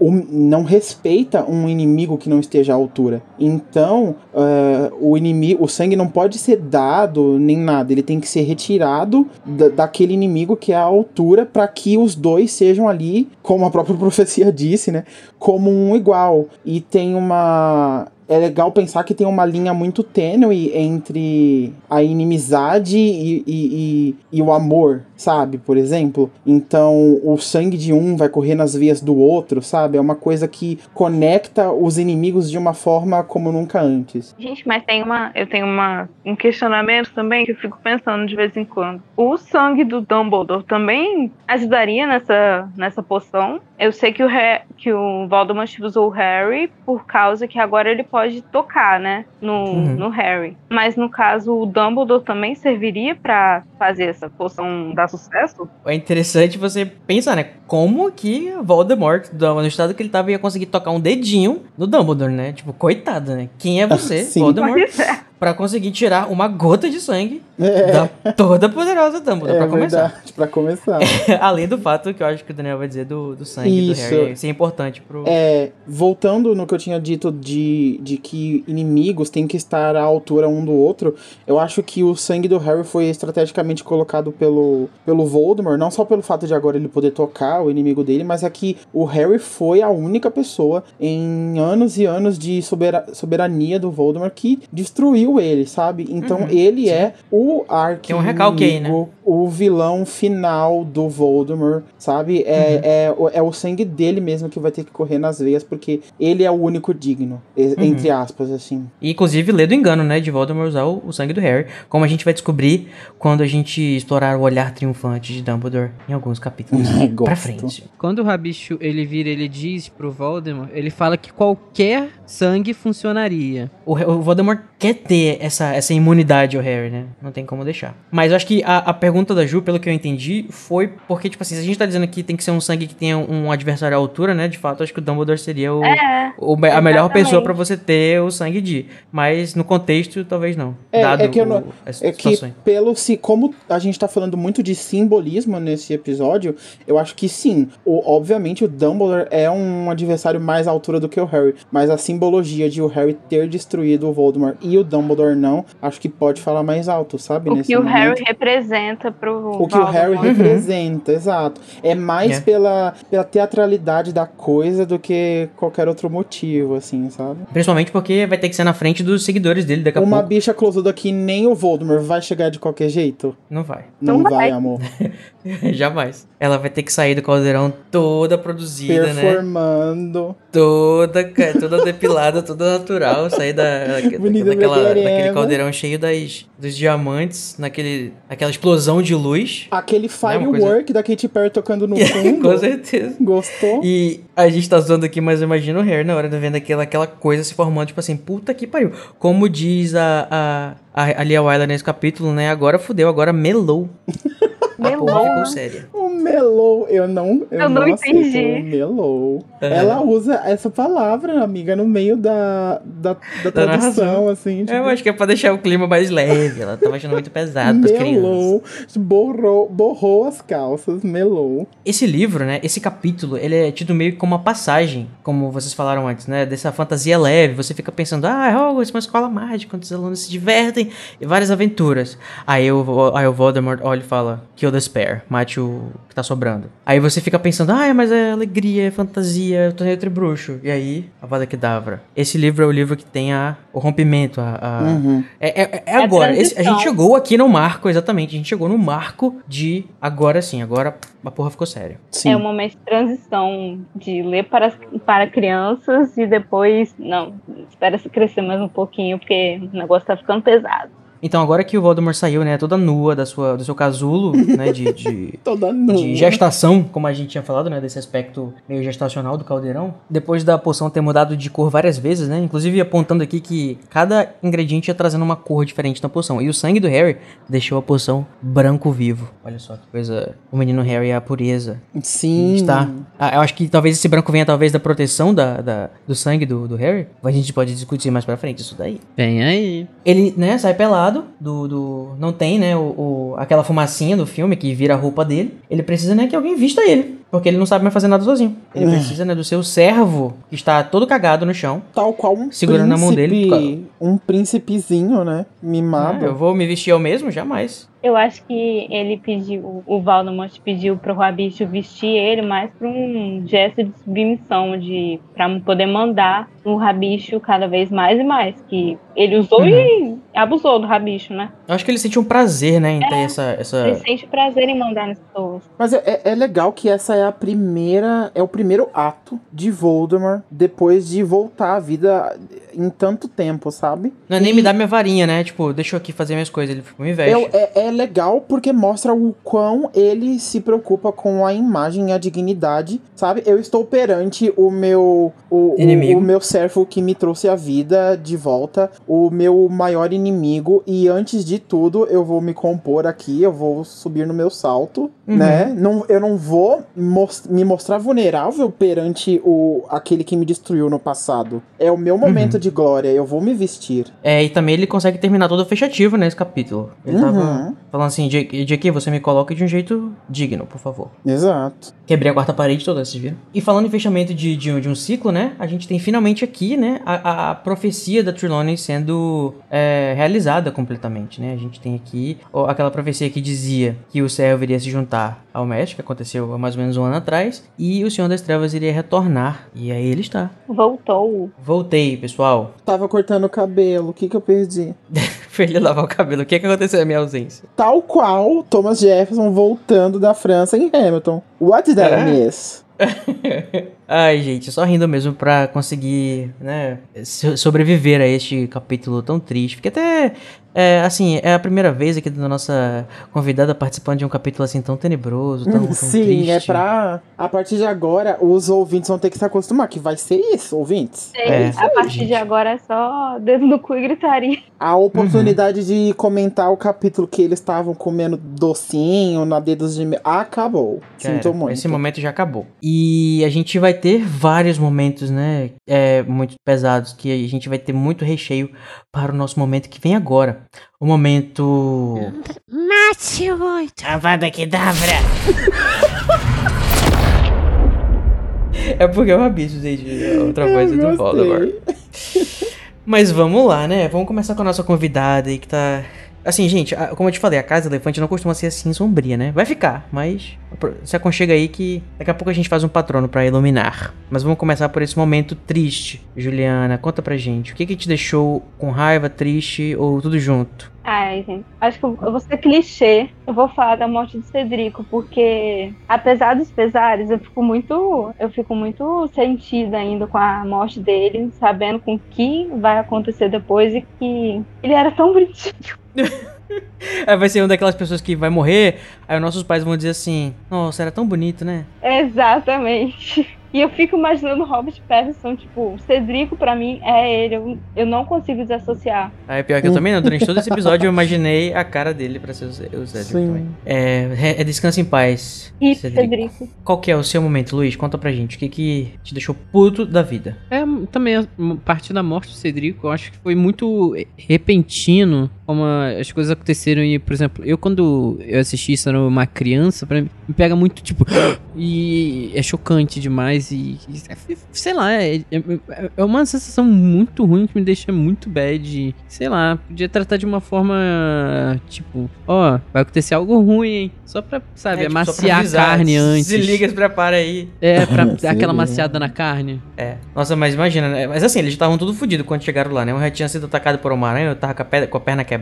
um- não respeita um inimigo que não esteja à altura. Então, eh, o inimigo, o sangue não pode ser dado nem nada. Ele tem que ser retirado da, daquele inimigo que é à altura para que os dois sejam ali, como a própria profecia disse, né? Como um igual. E tem uma é legal pensar que tem uma linha muito tênue entre a inimizade e, e, e, e o amor, sabe? Por exemplo. Então, o sangue de um vai correr nas veias do outro, sabe? É uma coisa que conecta os inimigos de uma forma como nunca antes. Gente, mas tem uma, eu tenho uma, um questionamento também que eu fico pensando de vez em quando. O sangue do Dumbledore também ajudaria nessa, nessa poção? Eu sei que o, que o Voldemort usou o Harry por causa que agora ele pode tocar, né? No, Uhum. no Harry. Mas no caso, o Dumbledore também serviria pra fazer essa poção dar sucesso? É interessante você pensar, né? Como que Voldemort, no estado que ele tava, ia conseguir tocar um dedinho no Dumbledore, né? Tipo, coitado, né? Quem é você, Sim. Voldemort, Pois é. Pra conseguir tirar uma gota de sangue É, da toda poderosa Dumbledore, é pra começar. verdade, pra começar. Além do fato que eu acho que o Daniel vai dizer do, do sangue Isso. do Harry. Isso é importante pro... É, voltando no que eu tinha dito de, de que inimigos têm que estar à altura um do outro, eu acho que o sangue do Harry foi estrategicamente colocado pelo, pelo Voldemort, não só pelo fato de agora ele poder tocar o inimigo dele, mas é que o Harry foi a única pessoa em anos e anos de sobera- soberania do Voldemort que destruiu ele, sabe? Então Uhum, ele sim. é o arqui Tem um recalque aí, né? o vilão final do Voldemort, sabe? É, Uhum. é, o- é o sangue dele mesmo que vai ter que correr nas veias, porque ele é o único digno, e- Uhum. entre aspas, assim. E, inclusive, lê do engano, né? De Voldemort usar o, o sangue do Harry. Como a gente vai descobrir quando a gente explorar o olhar triunfante de Dumbledore em alguns capítulos pra frente. Quando o Rabicho ele vira, ele diz pro Voldemort, ele fala que qualquer sangue funcionaria. O, o Voldemort quer ter essa, essa imunidade ao Harry, né? Não tem como deixar. Mas eu acho que a, a pergunta da Ju, pelo que eu entendi, foi porque, tipo assim, se a gente tá dizendo que tem que ser um sangue que tenha um adversário à altura, né? De fato, acho que o Dumbledore seria o, É. o a melhor pessoa pra você ter o sangue de. Mas no contexto, talvez não. É, dado é que eu não- É que, pelo se como a gente tá falando muito de simbolismo nesse episódio, eu acho que sim. O, obviamente, o Dumbledore é um adversário mais à altura do que o Harry, mas a simbologia de o Harry ter destruído o Voldemort e o Dumbledore não, acho que pode falar mais alto, sabe? O nesse que o momento. Harry representa pro O que o Harry Voldemort. representa, exato. É mais É. pela, pela teatralidade da coisa do que qualquer outro motivo, assim, sabe? Principalmente porque vai ter que ser na frente dos seguidores dele daqui a Uma pouco. bicha closuda que nem o Voldemort vai chegar de qualquer jeito? Não vai. Não, Não vai, vai. amor. Jamais. Ela vai ter que sair do caldeirão toda produzida, né? Performando. Toda, toda depilada, toda natural. Sair da, Menina daquela, Daquele caldeirão cheio das, dos diamantes, naquele, naquela explosão de luz. Aquele É uma coisa- firework da Katy Perry tocando no fundo. Com certeza. Gostou? E a gente tá zoando aqui, mas eu imagino o Harry na hora de vendo aquela, aquela coisa se formando, tipo assim, puta que pariu. Como diz a, a, a, a Lia Wyler nesse capítulo, né? Agora fudeu, agora melou. A Melou, porra ficou né? séria. O melou, eu não, eu Eu não, não entendi. o melou. É. Ela usa essa palavra, amiga, no meio da, da, da tradução, narração. assim. É, eu acho que é pra deixar o clima mais leve. Ela tava achando muito pesado pras crianças. melou, borrou, borrou as calças, melou. Esse livro, né, esse capítulo, ele é tido meio que como uma passagem, como vocês falaram antes, né, dessa fantasia leve. Você fica pensando, ah, Hogwarts, uma escola mágica, onde os alunos se divertem e várias aventuras. Aí o, aí o Voldemort olha e fala, kill the spare, mate o que tá sobrando. Aí você fica pensando, ah, mas é alegria, é fantasia, torneio entre bruxo. E aí, a Vada Kedavra. Esse livro é o livro que tem a, o rompimento, a... a- Uhum. É, é- é agora, esse- a gente chegou aqui no marco, exatamente, a gente chegou no marco de agora sim, agora a porra ficou séria. Sim. É um momento de transição de ler para, para crianças e depois, não, espera se crescer mais um pouquinho, porque o negócio tá ficando pesado. Então agora que o Voldemort saiu, né, toda nua da sua, do seu casulo, né, de, de, Toda nua. de gestação, como a gente tinha falado, né, desse aspecto meio gestacional do caldeirão, depois da poção ter mudado de cor várias vezes, né, inclusive apontando aqui que cada ingrediente ia trazendo uma cor diferente na poção, e o sangue do Harry deixou a poção branco vivo. Olha só que coisa, o menino Harry é a pureza. Sim. Está. Ah, eu acho que talvez esse branco venha talvez da proteção da, da- do sangue do, do Harry. A gente pode discutir mais pra frente isso daí. Vem aí. Ele, né, sai pelado do. do não tem, né, o, o- aquela fumacinha do filme que vira a roupa dele. Ele precisa, né, que alguém vista ele. Porque ele não sabe mais fazer nada sozinho. Ele precisa, né, do seu servo, que está todo cagado no chão. Tal qual um Segurando na mão dele, príncipe- Um príncipezinho, né? Mimado. Ah, eu vou me vestir eu mesmo? Jamais. Eu acho que ele pediu, o Voldemort pediu pro Rabicho vestir ele mais pra um gesto de submissão, de pra poder mandar o Rabicho cada vez mais e mais, que ele usou Uhum. e abusou do Rabicho, né? Eu acho que ele sente um prazer, né, em ter essa. essa... Ele sente prazer em mandar nas pessoas. Mas é, é- é legal que essa é a primeira. É o primeiro ato de Voldemort depois de voltar à vida em tanto tempo, sabe? Não é nem E me dar minha varinha, né? Tipo, deixa eu aqui fazer minhas coisas. Ele me veste. É, é, é legal porque mostra o quão ele se preocupa com a imagem e a dignidade, sabe? Eu estou perante o meu o, o, Inimigo. o meu servo que me trouxe a vida de volta, o meu maior inimigo e antes de tudo eu vou me compor aqui, eu vou subir no meu salto, Uhum. né? Não, eu não vou mos- me mostrar vulnerável perante o aquele que me destruiu no passado. É o meu momento Uhum. de glória, eu vou me vestir. É, e também ele consegue terminar todo fechativo nesse capítulo. Ele tava Uhum. Falando assim, que você me coloca de um jeito digno, por favor. Exato. Quebrei a quarta parede toda, vocês viram? E falando em fechamento de, de, de um ciclo, né? A gente tem finalmente aqui, né? A, a- a profecia da Trelawney sendo é, realizada completamente, né? A gente tem aqui ó, aquela profecia que dizia que o céu iria se juntar ao mestre, que aconteceu há mais ou menos um ano atrás, e o Senhor das Trevas iria retornar. E aí ele está. Voltou. Voltei, pessoal. Tava cortando o cabelo, o que que eu perdi? Foi ele lavar o cabelo. O que, que aconteceu na minha ausência? Tal qual Thomas Jefferson voltando da França em Hamilton. What did I É? miss? Ai, gente, só rindo mesmo pra conseguir, né, so- sobreviver a este capítulo tão triste. Porque até, é, assim, é a primeira vez aqui da nossa convidada participando de um capítulo assim tão tenebroso, tão, tão Sim, triste. é pra. A partir de agora, os ouvintes vão ter que se acostumar, que vai ser isso, ouvintes. É. a partir de agora é só dedo no cu e gritaria. A oportunidade de comentar o capítulo que eles estavam comendo docinho na dedos de. Acabou. Já Sinto muito. Esse momento já acabou. E a gente vai ter vários momentos, né? É, muito pesados, que a gente vai ter muito recheio para o nosso momento que vem agora. O momento. Mate muito. Avada Kedavra! é porque eu abiso, gente. é Outra coisa do. Voldemort. Mas vamos lá, né? Vamos começar com a nossa convidada aí que tá. Assim, gente, como eu te falei, a Casa Elefante não costuma ser assim sombria, né? Vai ficar, mas se aconchega aí que daqui a pouco a gente faz um patrono pra iluminar. Mas vamos começar por esse momento triste. Juliana, conta pra gente. O que que te deixou com raiva, triste ou tudo junto? Ai, gente, acho que eu vou ser clichê. Eu vou falar da morte de Cedrico, porque apesar dos pesares, eu fico muito, eu fico muito sentida ainda com a morte dele, sabendo com o que vai acontecer depois e que ele era tão bonitinho. É, vai ser uma daquelas pessoas que vai morrer, aí os nossos pais vão dizer assim: Nossa, era tão bonito, né? Exatamente. E eu fico imaginando o Robert Pattinson, tipo, Cedrico pra mim é ele, eu, eu não consigo desassociar. Aí pior que eu também não, durante todo esse episódio eu imaginei a cara dele pra ser o Cé- o Cédric Sim. também. É, é, é Descansa em Paz. E Cedrico. Cedrico. Qual que é o seu momento, Luiz? Conta pra gente. O que que te deixou puto da vida? É, também a parte da morte do Cedrico, eu acho que foi muito repentino como a- as coisas aconteceram e, por exemplo, eu quando eu assisti isso era uma criança, pra mim, me pega muito, tipo, e é chocante demais e, e sei lá, é, é- é uma sensação muito ruim que me deixa muito bad, e, sei lá, podia tratar de uma forma, tipo, ó, vai acontecer algo ruim, hein, só pra, sabe, É, tipo, amaciar a avisar, carne antes. Se liga, se prepara aí. É, pra dar aquela maciada na carne. É. Nossa, mas imagina, né? Mas assim, eles estavam tudo fodidos quando chegaram lá, né? Um já tinha sido atacado por uma aranha, eu tava com a, pe- com a perna quebrada.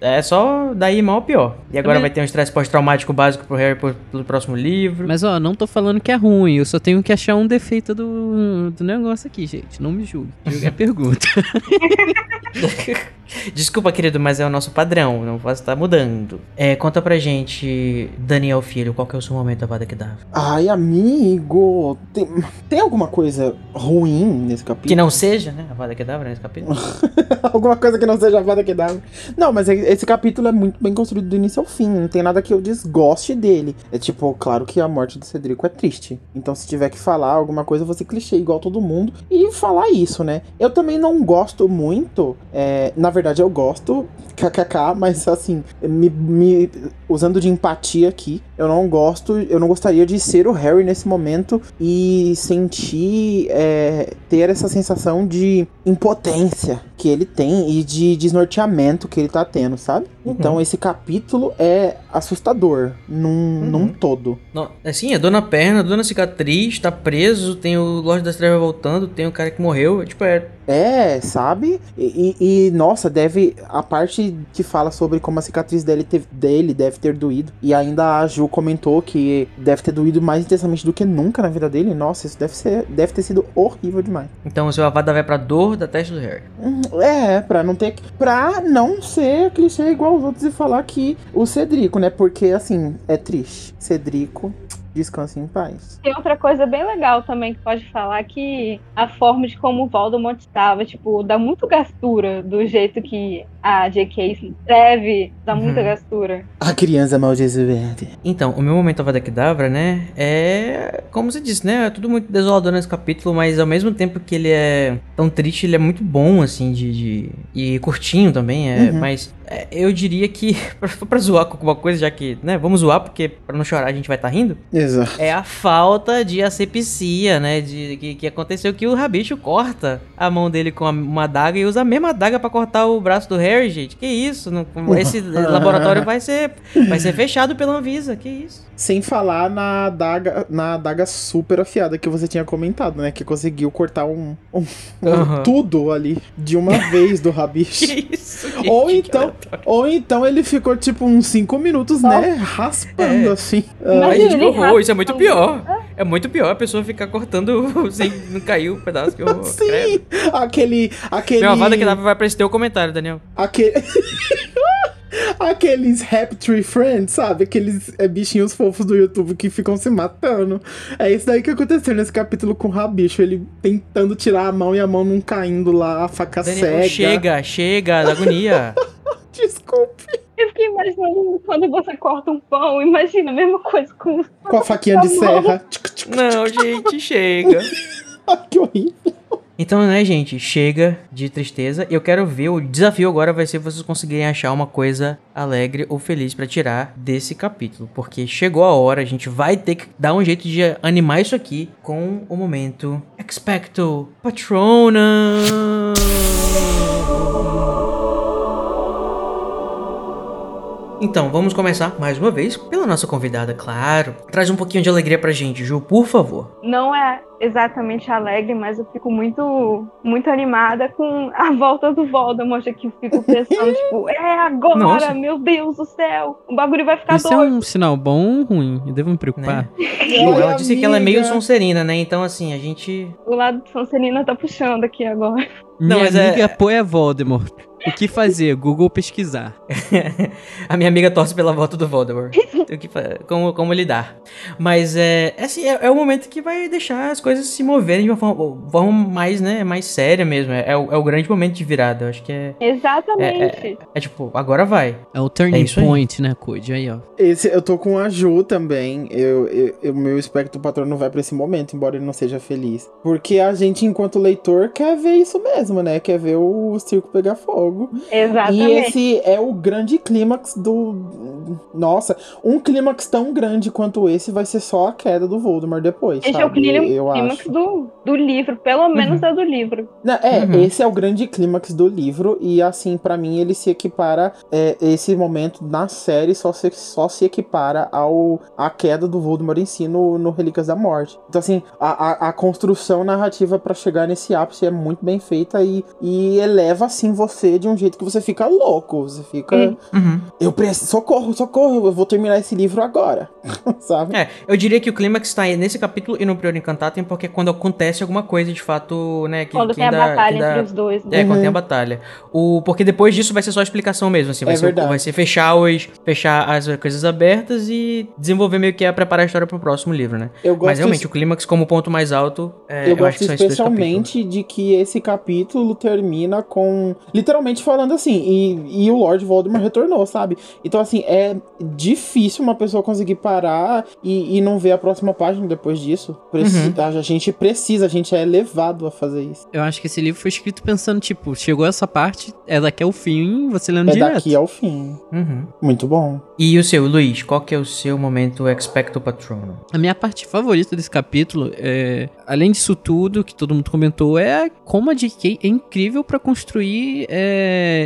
É só daí mal pior. E agora Também- vai ter um estresse pós-traumático básico pro Harry pro, pro próximo livro. Mas ó, não tô falando que é ruim, eu só tenho que achar um defeito do, do negócio aqui, gente. Não me julgue. Julgue a pergunta. Desculpa, querido, mas é o nosso padrão, não posso estar mudando. É, conta pra gente, Daniel Filho, qual que é o seu momento da Vada Kedavra? Ai, amigo. Tem, tem alguma coisa ruim nesse Que capítulo? não seja, né, a Vada Kedavra nesse capítulo. alguma coisa que não seja a Vada que dá. Não, mas é- esse capítulo é muito bem construído do início ao fim. Não tem nada que eu desgoste dele. É tipo, claro que a morte do Cedrico é triste. Então, se tiver que falar alguma coisa, ser clichê igual todo mundo. E falar isso, né? Eu também não gosto muito. é, na verdade, eu gosto. KKK, mas assim, me, me- usando de empatia aqui, eu não gosto, eu não gostaria de ser o Harry nesse momento e sentir, é, ter essa sensação de impotência que ele tem e de desnorteamento que ele tá tendo, sabe? Então esse capítulo é assustador num, num todo. Não, assim, é dona perna, dona cicatriz, tá preso, tem o Lorde das Trevas voltando, tem o cara que morreu. Tipo, é. É, sabe? E, e- e, nossa, deve. A parte que, que fala sobre como a cicatriz dele, teve, dele deve ter doído. E ainda a Ju comentou que deve ter doído mais intensamente do que nunca na vida dele. Nossa, isso deve, ser, deve ter sido horrível demais. Então o seu Avada vai pra dor da testa do Harry. Hum, É, pra não ter. Pra não ser clichê igual os outros e falar que o Cedrico, né? Porque assim, é triste. Cedrico, descanse em paz. Tem outra coisa bem legal também que pode falar que a forma de como o Voldemort estava, tipo, dá muito gastura do jeito que a J.K. escreve, dá muita Uhum. gastura. A criança maldizente. Então, o meu momento Avada Kedavra, né, é... Como você disse, né, é tudo muito desolador nesse capítulo, mas ao mesmo tempo que ele é tão triste, ele é muito bom, assim, de... de- E curtinho também, é... Uhum. Mas é, eu diria que, pra, pra zoar com alguma coisa, já que, né, vamos zoar, porque pra não chorar a gente vai estar rindo, Exato. é a falta de asepsia, né, de que, que aconteceu que o Rabicho corta a mão dele com a- uma adaga e usa a mesma adaga pra cortar o braço do Harry, gente. Que isso? Não- esse laboratório vai ser, vai ser fechado pela Anvisa, que isso? Sem falar na adaga, na adaga super afiada que você tinha comentado, né? Que conseguiu cortar um, um- um tudo ali de uma vez do rabicho. Que isso? gente? Ou então, ou então ele ficou tipo uns 5 minutos, né? Raspando É. assim. Ai, gente, que horror, raspa isso é muito pior. É muito pior a pessoa ficar cortando sem não cair o pedaço que horror. Sim! credo. Aquele. Aquele. Meu avada que dava vai pra esse teu comentário, Daniel. Aquele. Aqueles Happy Tree Friends, sabe? Aqueles é, bichinhos fofos do YouTube que ficam se matando. É isso daí que aconteceu nesse capítulo com o Rabicho. Ele tentando tirar a mão e a mão não caindo lá, a faca Daniel, cega. chega, chega, da agonia. Desculpe. Eu fiquei imaginando quando você corta um pão, imagina a mesma coisa com. Com a faquinha de serra. Não, gente, chega. Que horrível. Então, né, gente, chega de tristeza. Eu quero ver, o desafio agora vai ser vocês conseguirem achar uma coisa alegre ou feliz pra tirar desse capítulo. Porque chegou a hora, a gente vai ter que dar um jeito de animar isso aqui com o momento Expecto Patronum. Então, vamos começar mais uma vez pela nossa convidada, claro. Traz um pouquinho de alegria pra gente, Ju, por favor. Não é exatamente alegre, mas eu fico muito, muito animada com a volta do Voldemort aqui. Eu fico pensando, tipo, é agora, Nossa. meu Deus do céu. O bagulho vai ficar Isso é doido. um sinal bom ou ruim? Eu devo me preocupar. Ju, ela disse que ela é meio amiga. Sonserina, né? Então, assim, a gente. O lado de Sonserina tá puxando aqui agora. Minha Não, mas é- amiga apoia Voldemort. O que fazer? Google pesquisar. a minha amiga torce pela volta do Voldemort. O que fa- como, como lidar. Mas é, é assim, é, é o momento que vai deixar as coisas se moverem de uma forma, forma mais, né, mais séria mesmo. É, é o, é o grande momento de virada. Eu acho que é, Exatamente. é tipo, agora vai. É o turning É isso aí. point, né, Code? Aí, ó. Esse, eu tô com a Ju também. Eu, eu, eu- meu espectro patrono vai pra esse momento, embora ele não seja feliz. Porque a gente, enquanto leitor, quer ver isso mesmo, né? Quer ver o circo pegar fogo. Exatamente. E esse é o grande clímax do. Nossa, um clímax tão grande quanto esse vai ser só a queda do Voldemort depois. Esse é o sabe? clímax eu clímax acho. do, do livro, pelo menos é do livro. Não, é, Uhum. esse é o grande clímax do livro e assim, pra mim ele se equipara é, esse momento na série só se, só se equipara ao a queda do Voldemort em si no, no Relíquias da Morte. Então assim, a, a, a construção narrativa pra chegar nesse ápice é muito bem feita e, e eleva assim você de um jeito que você fica louco, você fica, Hum. Uhum. eu preciso, socorro, socorro, eu vou terminar esse livro agora, sabe? É, eu diria que o clímax tá aí nesse capítulo e no Prior Incantatem, porque é quando acontece alguma coisa de fato, né, que, Quando que tem a batalha entre os dois. né? É, quando Uhum. tem a batalha. O, porque depois disso vai ser só explicação mesmo, assim. Vai, É ser, verdade. vai ser fechar os. fechar as coisas abertas e desenvolver meio que a preparar a história pro próximo livro, né? Eu gosto Mas realmente, o clímax como ponto mais alto, é, eu, eu, acho gosto que são esses dois capítulos. especialmente de que esse capítulo termina com. Literalmente falando assim, e, e o Lord Voldemort retornou, sabe? Então, assim, é difícil uma pessoa conseguir parar e, e não ver a próxima página depois disso. Preci- Uhum. a, gente precisa, a gente é levado a fazer isso. Eu acho que esse livro foi escrito pensando, tipo, chegou essa parte, é daqui ao fim, você lendo É direto. daqui ao fim. Uhum. Muito bom. E o seu, Luiz, qual que é o seu momento expecto patronum? A minha parte favorita desse capítulo, é, além disso tudo que todo mundo comentou, é como a J.K. é incrível pra construir é,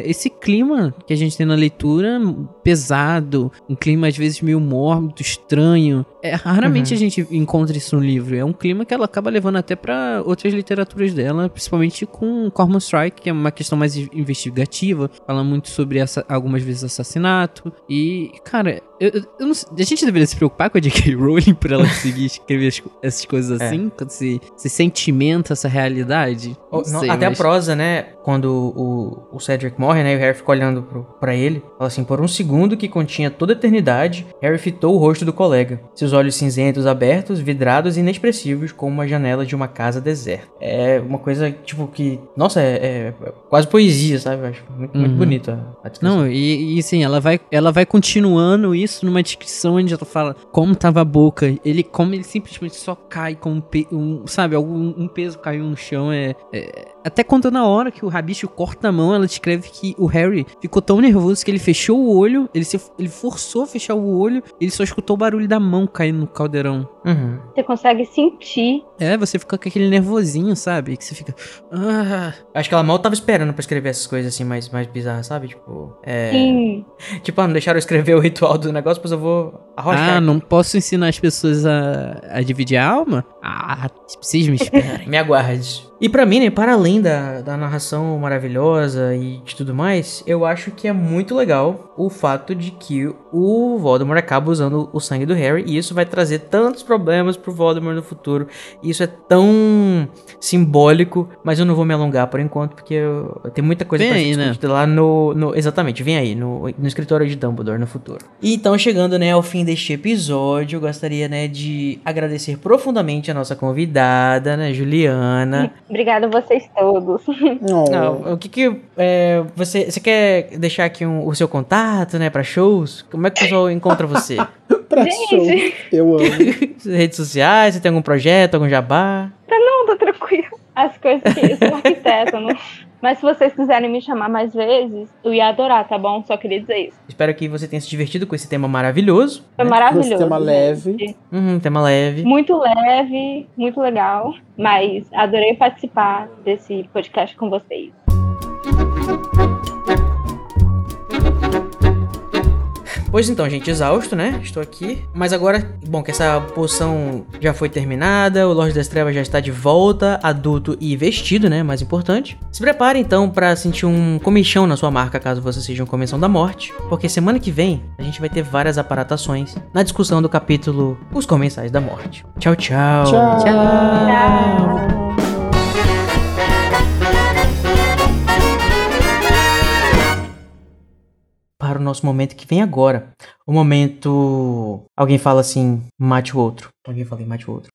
esse clima que a gente tem na leitura pesado, um clima às vezes meio mórbido, estranho, é, raramente Uhum. a gente encontra isso no livro. É um clima que ela acaba levando até pra outras literaturas dela, principalmente com Cormoran Strike, que é uma questão mais in- investigativa. Fala muito sobre essa, algumas vezes assassinato. E, cara, eu, eu- eu não a gente deveria se preocupar com a J.K. Rowling por ela conseguir escrever as essas coisas É. assim, quando se, se sentimenta essa realidade. Não sei, até mas- a prosa, né? Quando o, o Cedric morre, né? E o Harry fica olhando pro, pra ele. Fala assim: por um segundo que continha toda a eternidade, Harry fitou o rosto do colega. Seus olhos cinzentos abertos, vidrados e inexpressivos, como uma janela de uma casa deserta. É uma coisa, tipo, que. Nossa, é, é quase poesia, sabe? Eu acho muito, muito Uhum. bonito a, a descrição. Não, e, e sim, ela vai, ela vai continuando isso numa descrição onde ela fala como tava a boca, ele como ele simplesmente só cai com um, um sabe, algum um peso caiu no chão, é, é- até quando na hora que o rabicho corta a mão, ela descreve que o Harry ficou tão nervoso que ele fechou o olho, ele se ele forçou a fechar o olho, ele só escutou o barulho da mão caindo no caldeirão. Uhum. Você consegue sentir. É, você fica com aquele nervosinho, sabe? Que você fica. Ah, Acho que ela mal tava esperando pra escrever essas coisas assim mais, mais bizarras, sabe? Tipo, é. Sim. Tipo, ah, não deixaram eu escrever o ritual do negócio, pois eu vou arrochar. ah, não posso ensinar as pessoas a, a dividir a alma? Ah, vocês me esperem. Me aguarde. E pra mim, né, para além da, da narração maravilhosa e de tudo mais, eu acho que é muito legal o fato de que o Voldemort acaba usando o sangue do Harry e isso vai trazer tantos problemas pro Voldemort no futuro. E isso é tão simbólico, mas eu não vou me alongar por enquanto, porque eu, eu tenho muita coisa Vem pra ser aí, né? lá no, no- Exatamente, vem aí, no, no escritório de Dumbledore no futuro. E então, chegando, né, ao fim deste episódio, eu gostaria, né, de agradecer profundamente a nossa convidada, né, Juliana. Obrigada a vocês todos. Não, o que que é, você você quer deixar aqui um- o seu contato, né, para shows? Como é que o pessoal encontra você? Pra Gente. show. Eu amo. Redes sociais, você tem algum projeto, algum jabá? Tranquilo. As coisas que eu sou arquiteta, não. Mas se vocês quiserem me chamar mais vezes, eu ia adorar, tá bom? Só queria dizer isso. Espero que você tenha se divertido com esse tema maravilhoso. Foi né? maravilhoso. tema gente. leve. Uhum, tema leve. Muito leve, muito legal. Mas adorei participar desse podcast com vocês. Pois então, gente, exausto, né? Estou aqui. Mas agora, bom, que essa poção já foi terminada, o Lorde das Trevas já está de volta, adulto e vestido, né? Mais importante. Se prepare então para sentir um comichão na sua marca, caso você seja um comensão da morte, porque semana que vem a gente vai ter várias aparatações na discussão do capítulo Os Comensais da Morte. Tchau, tchau. Tchau. Tchau. Para o nosso momento que vem agora. O momento. Alguém fala assim, mate o outro. Alguém fala, mate o outro.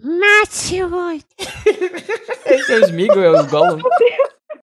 Mate o oito. Esse é o Smeagol, é o Gollum.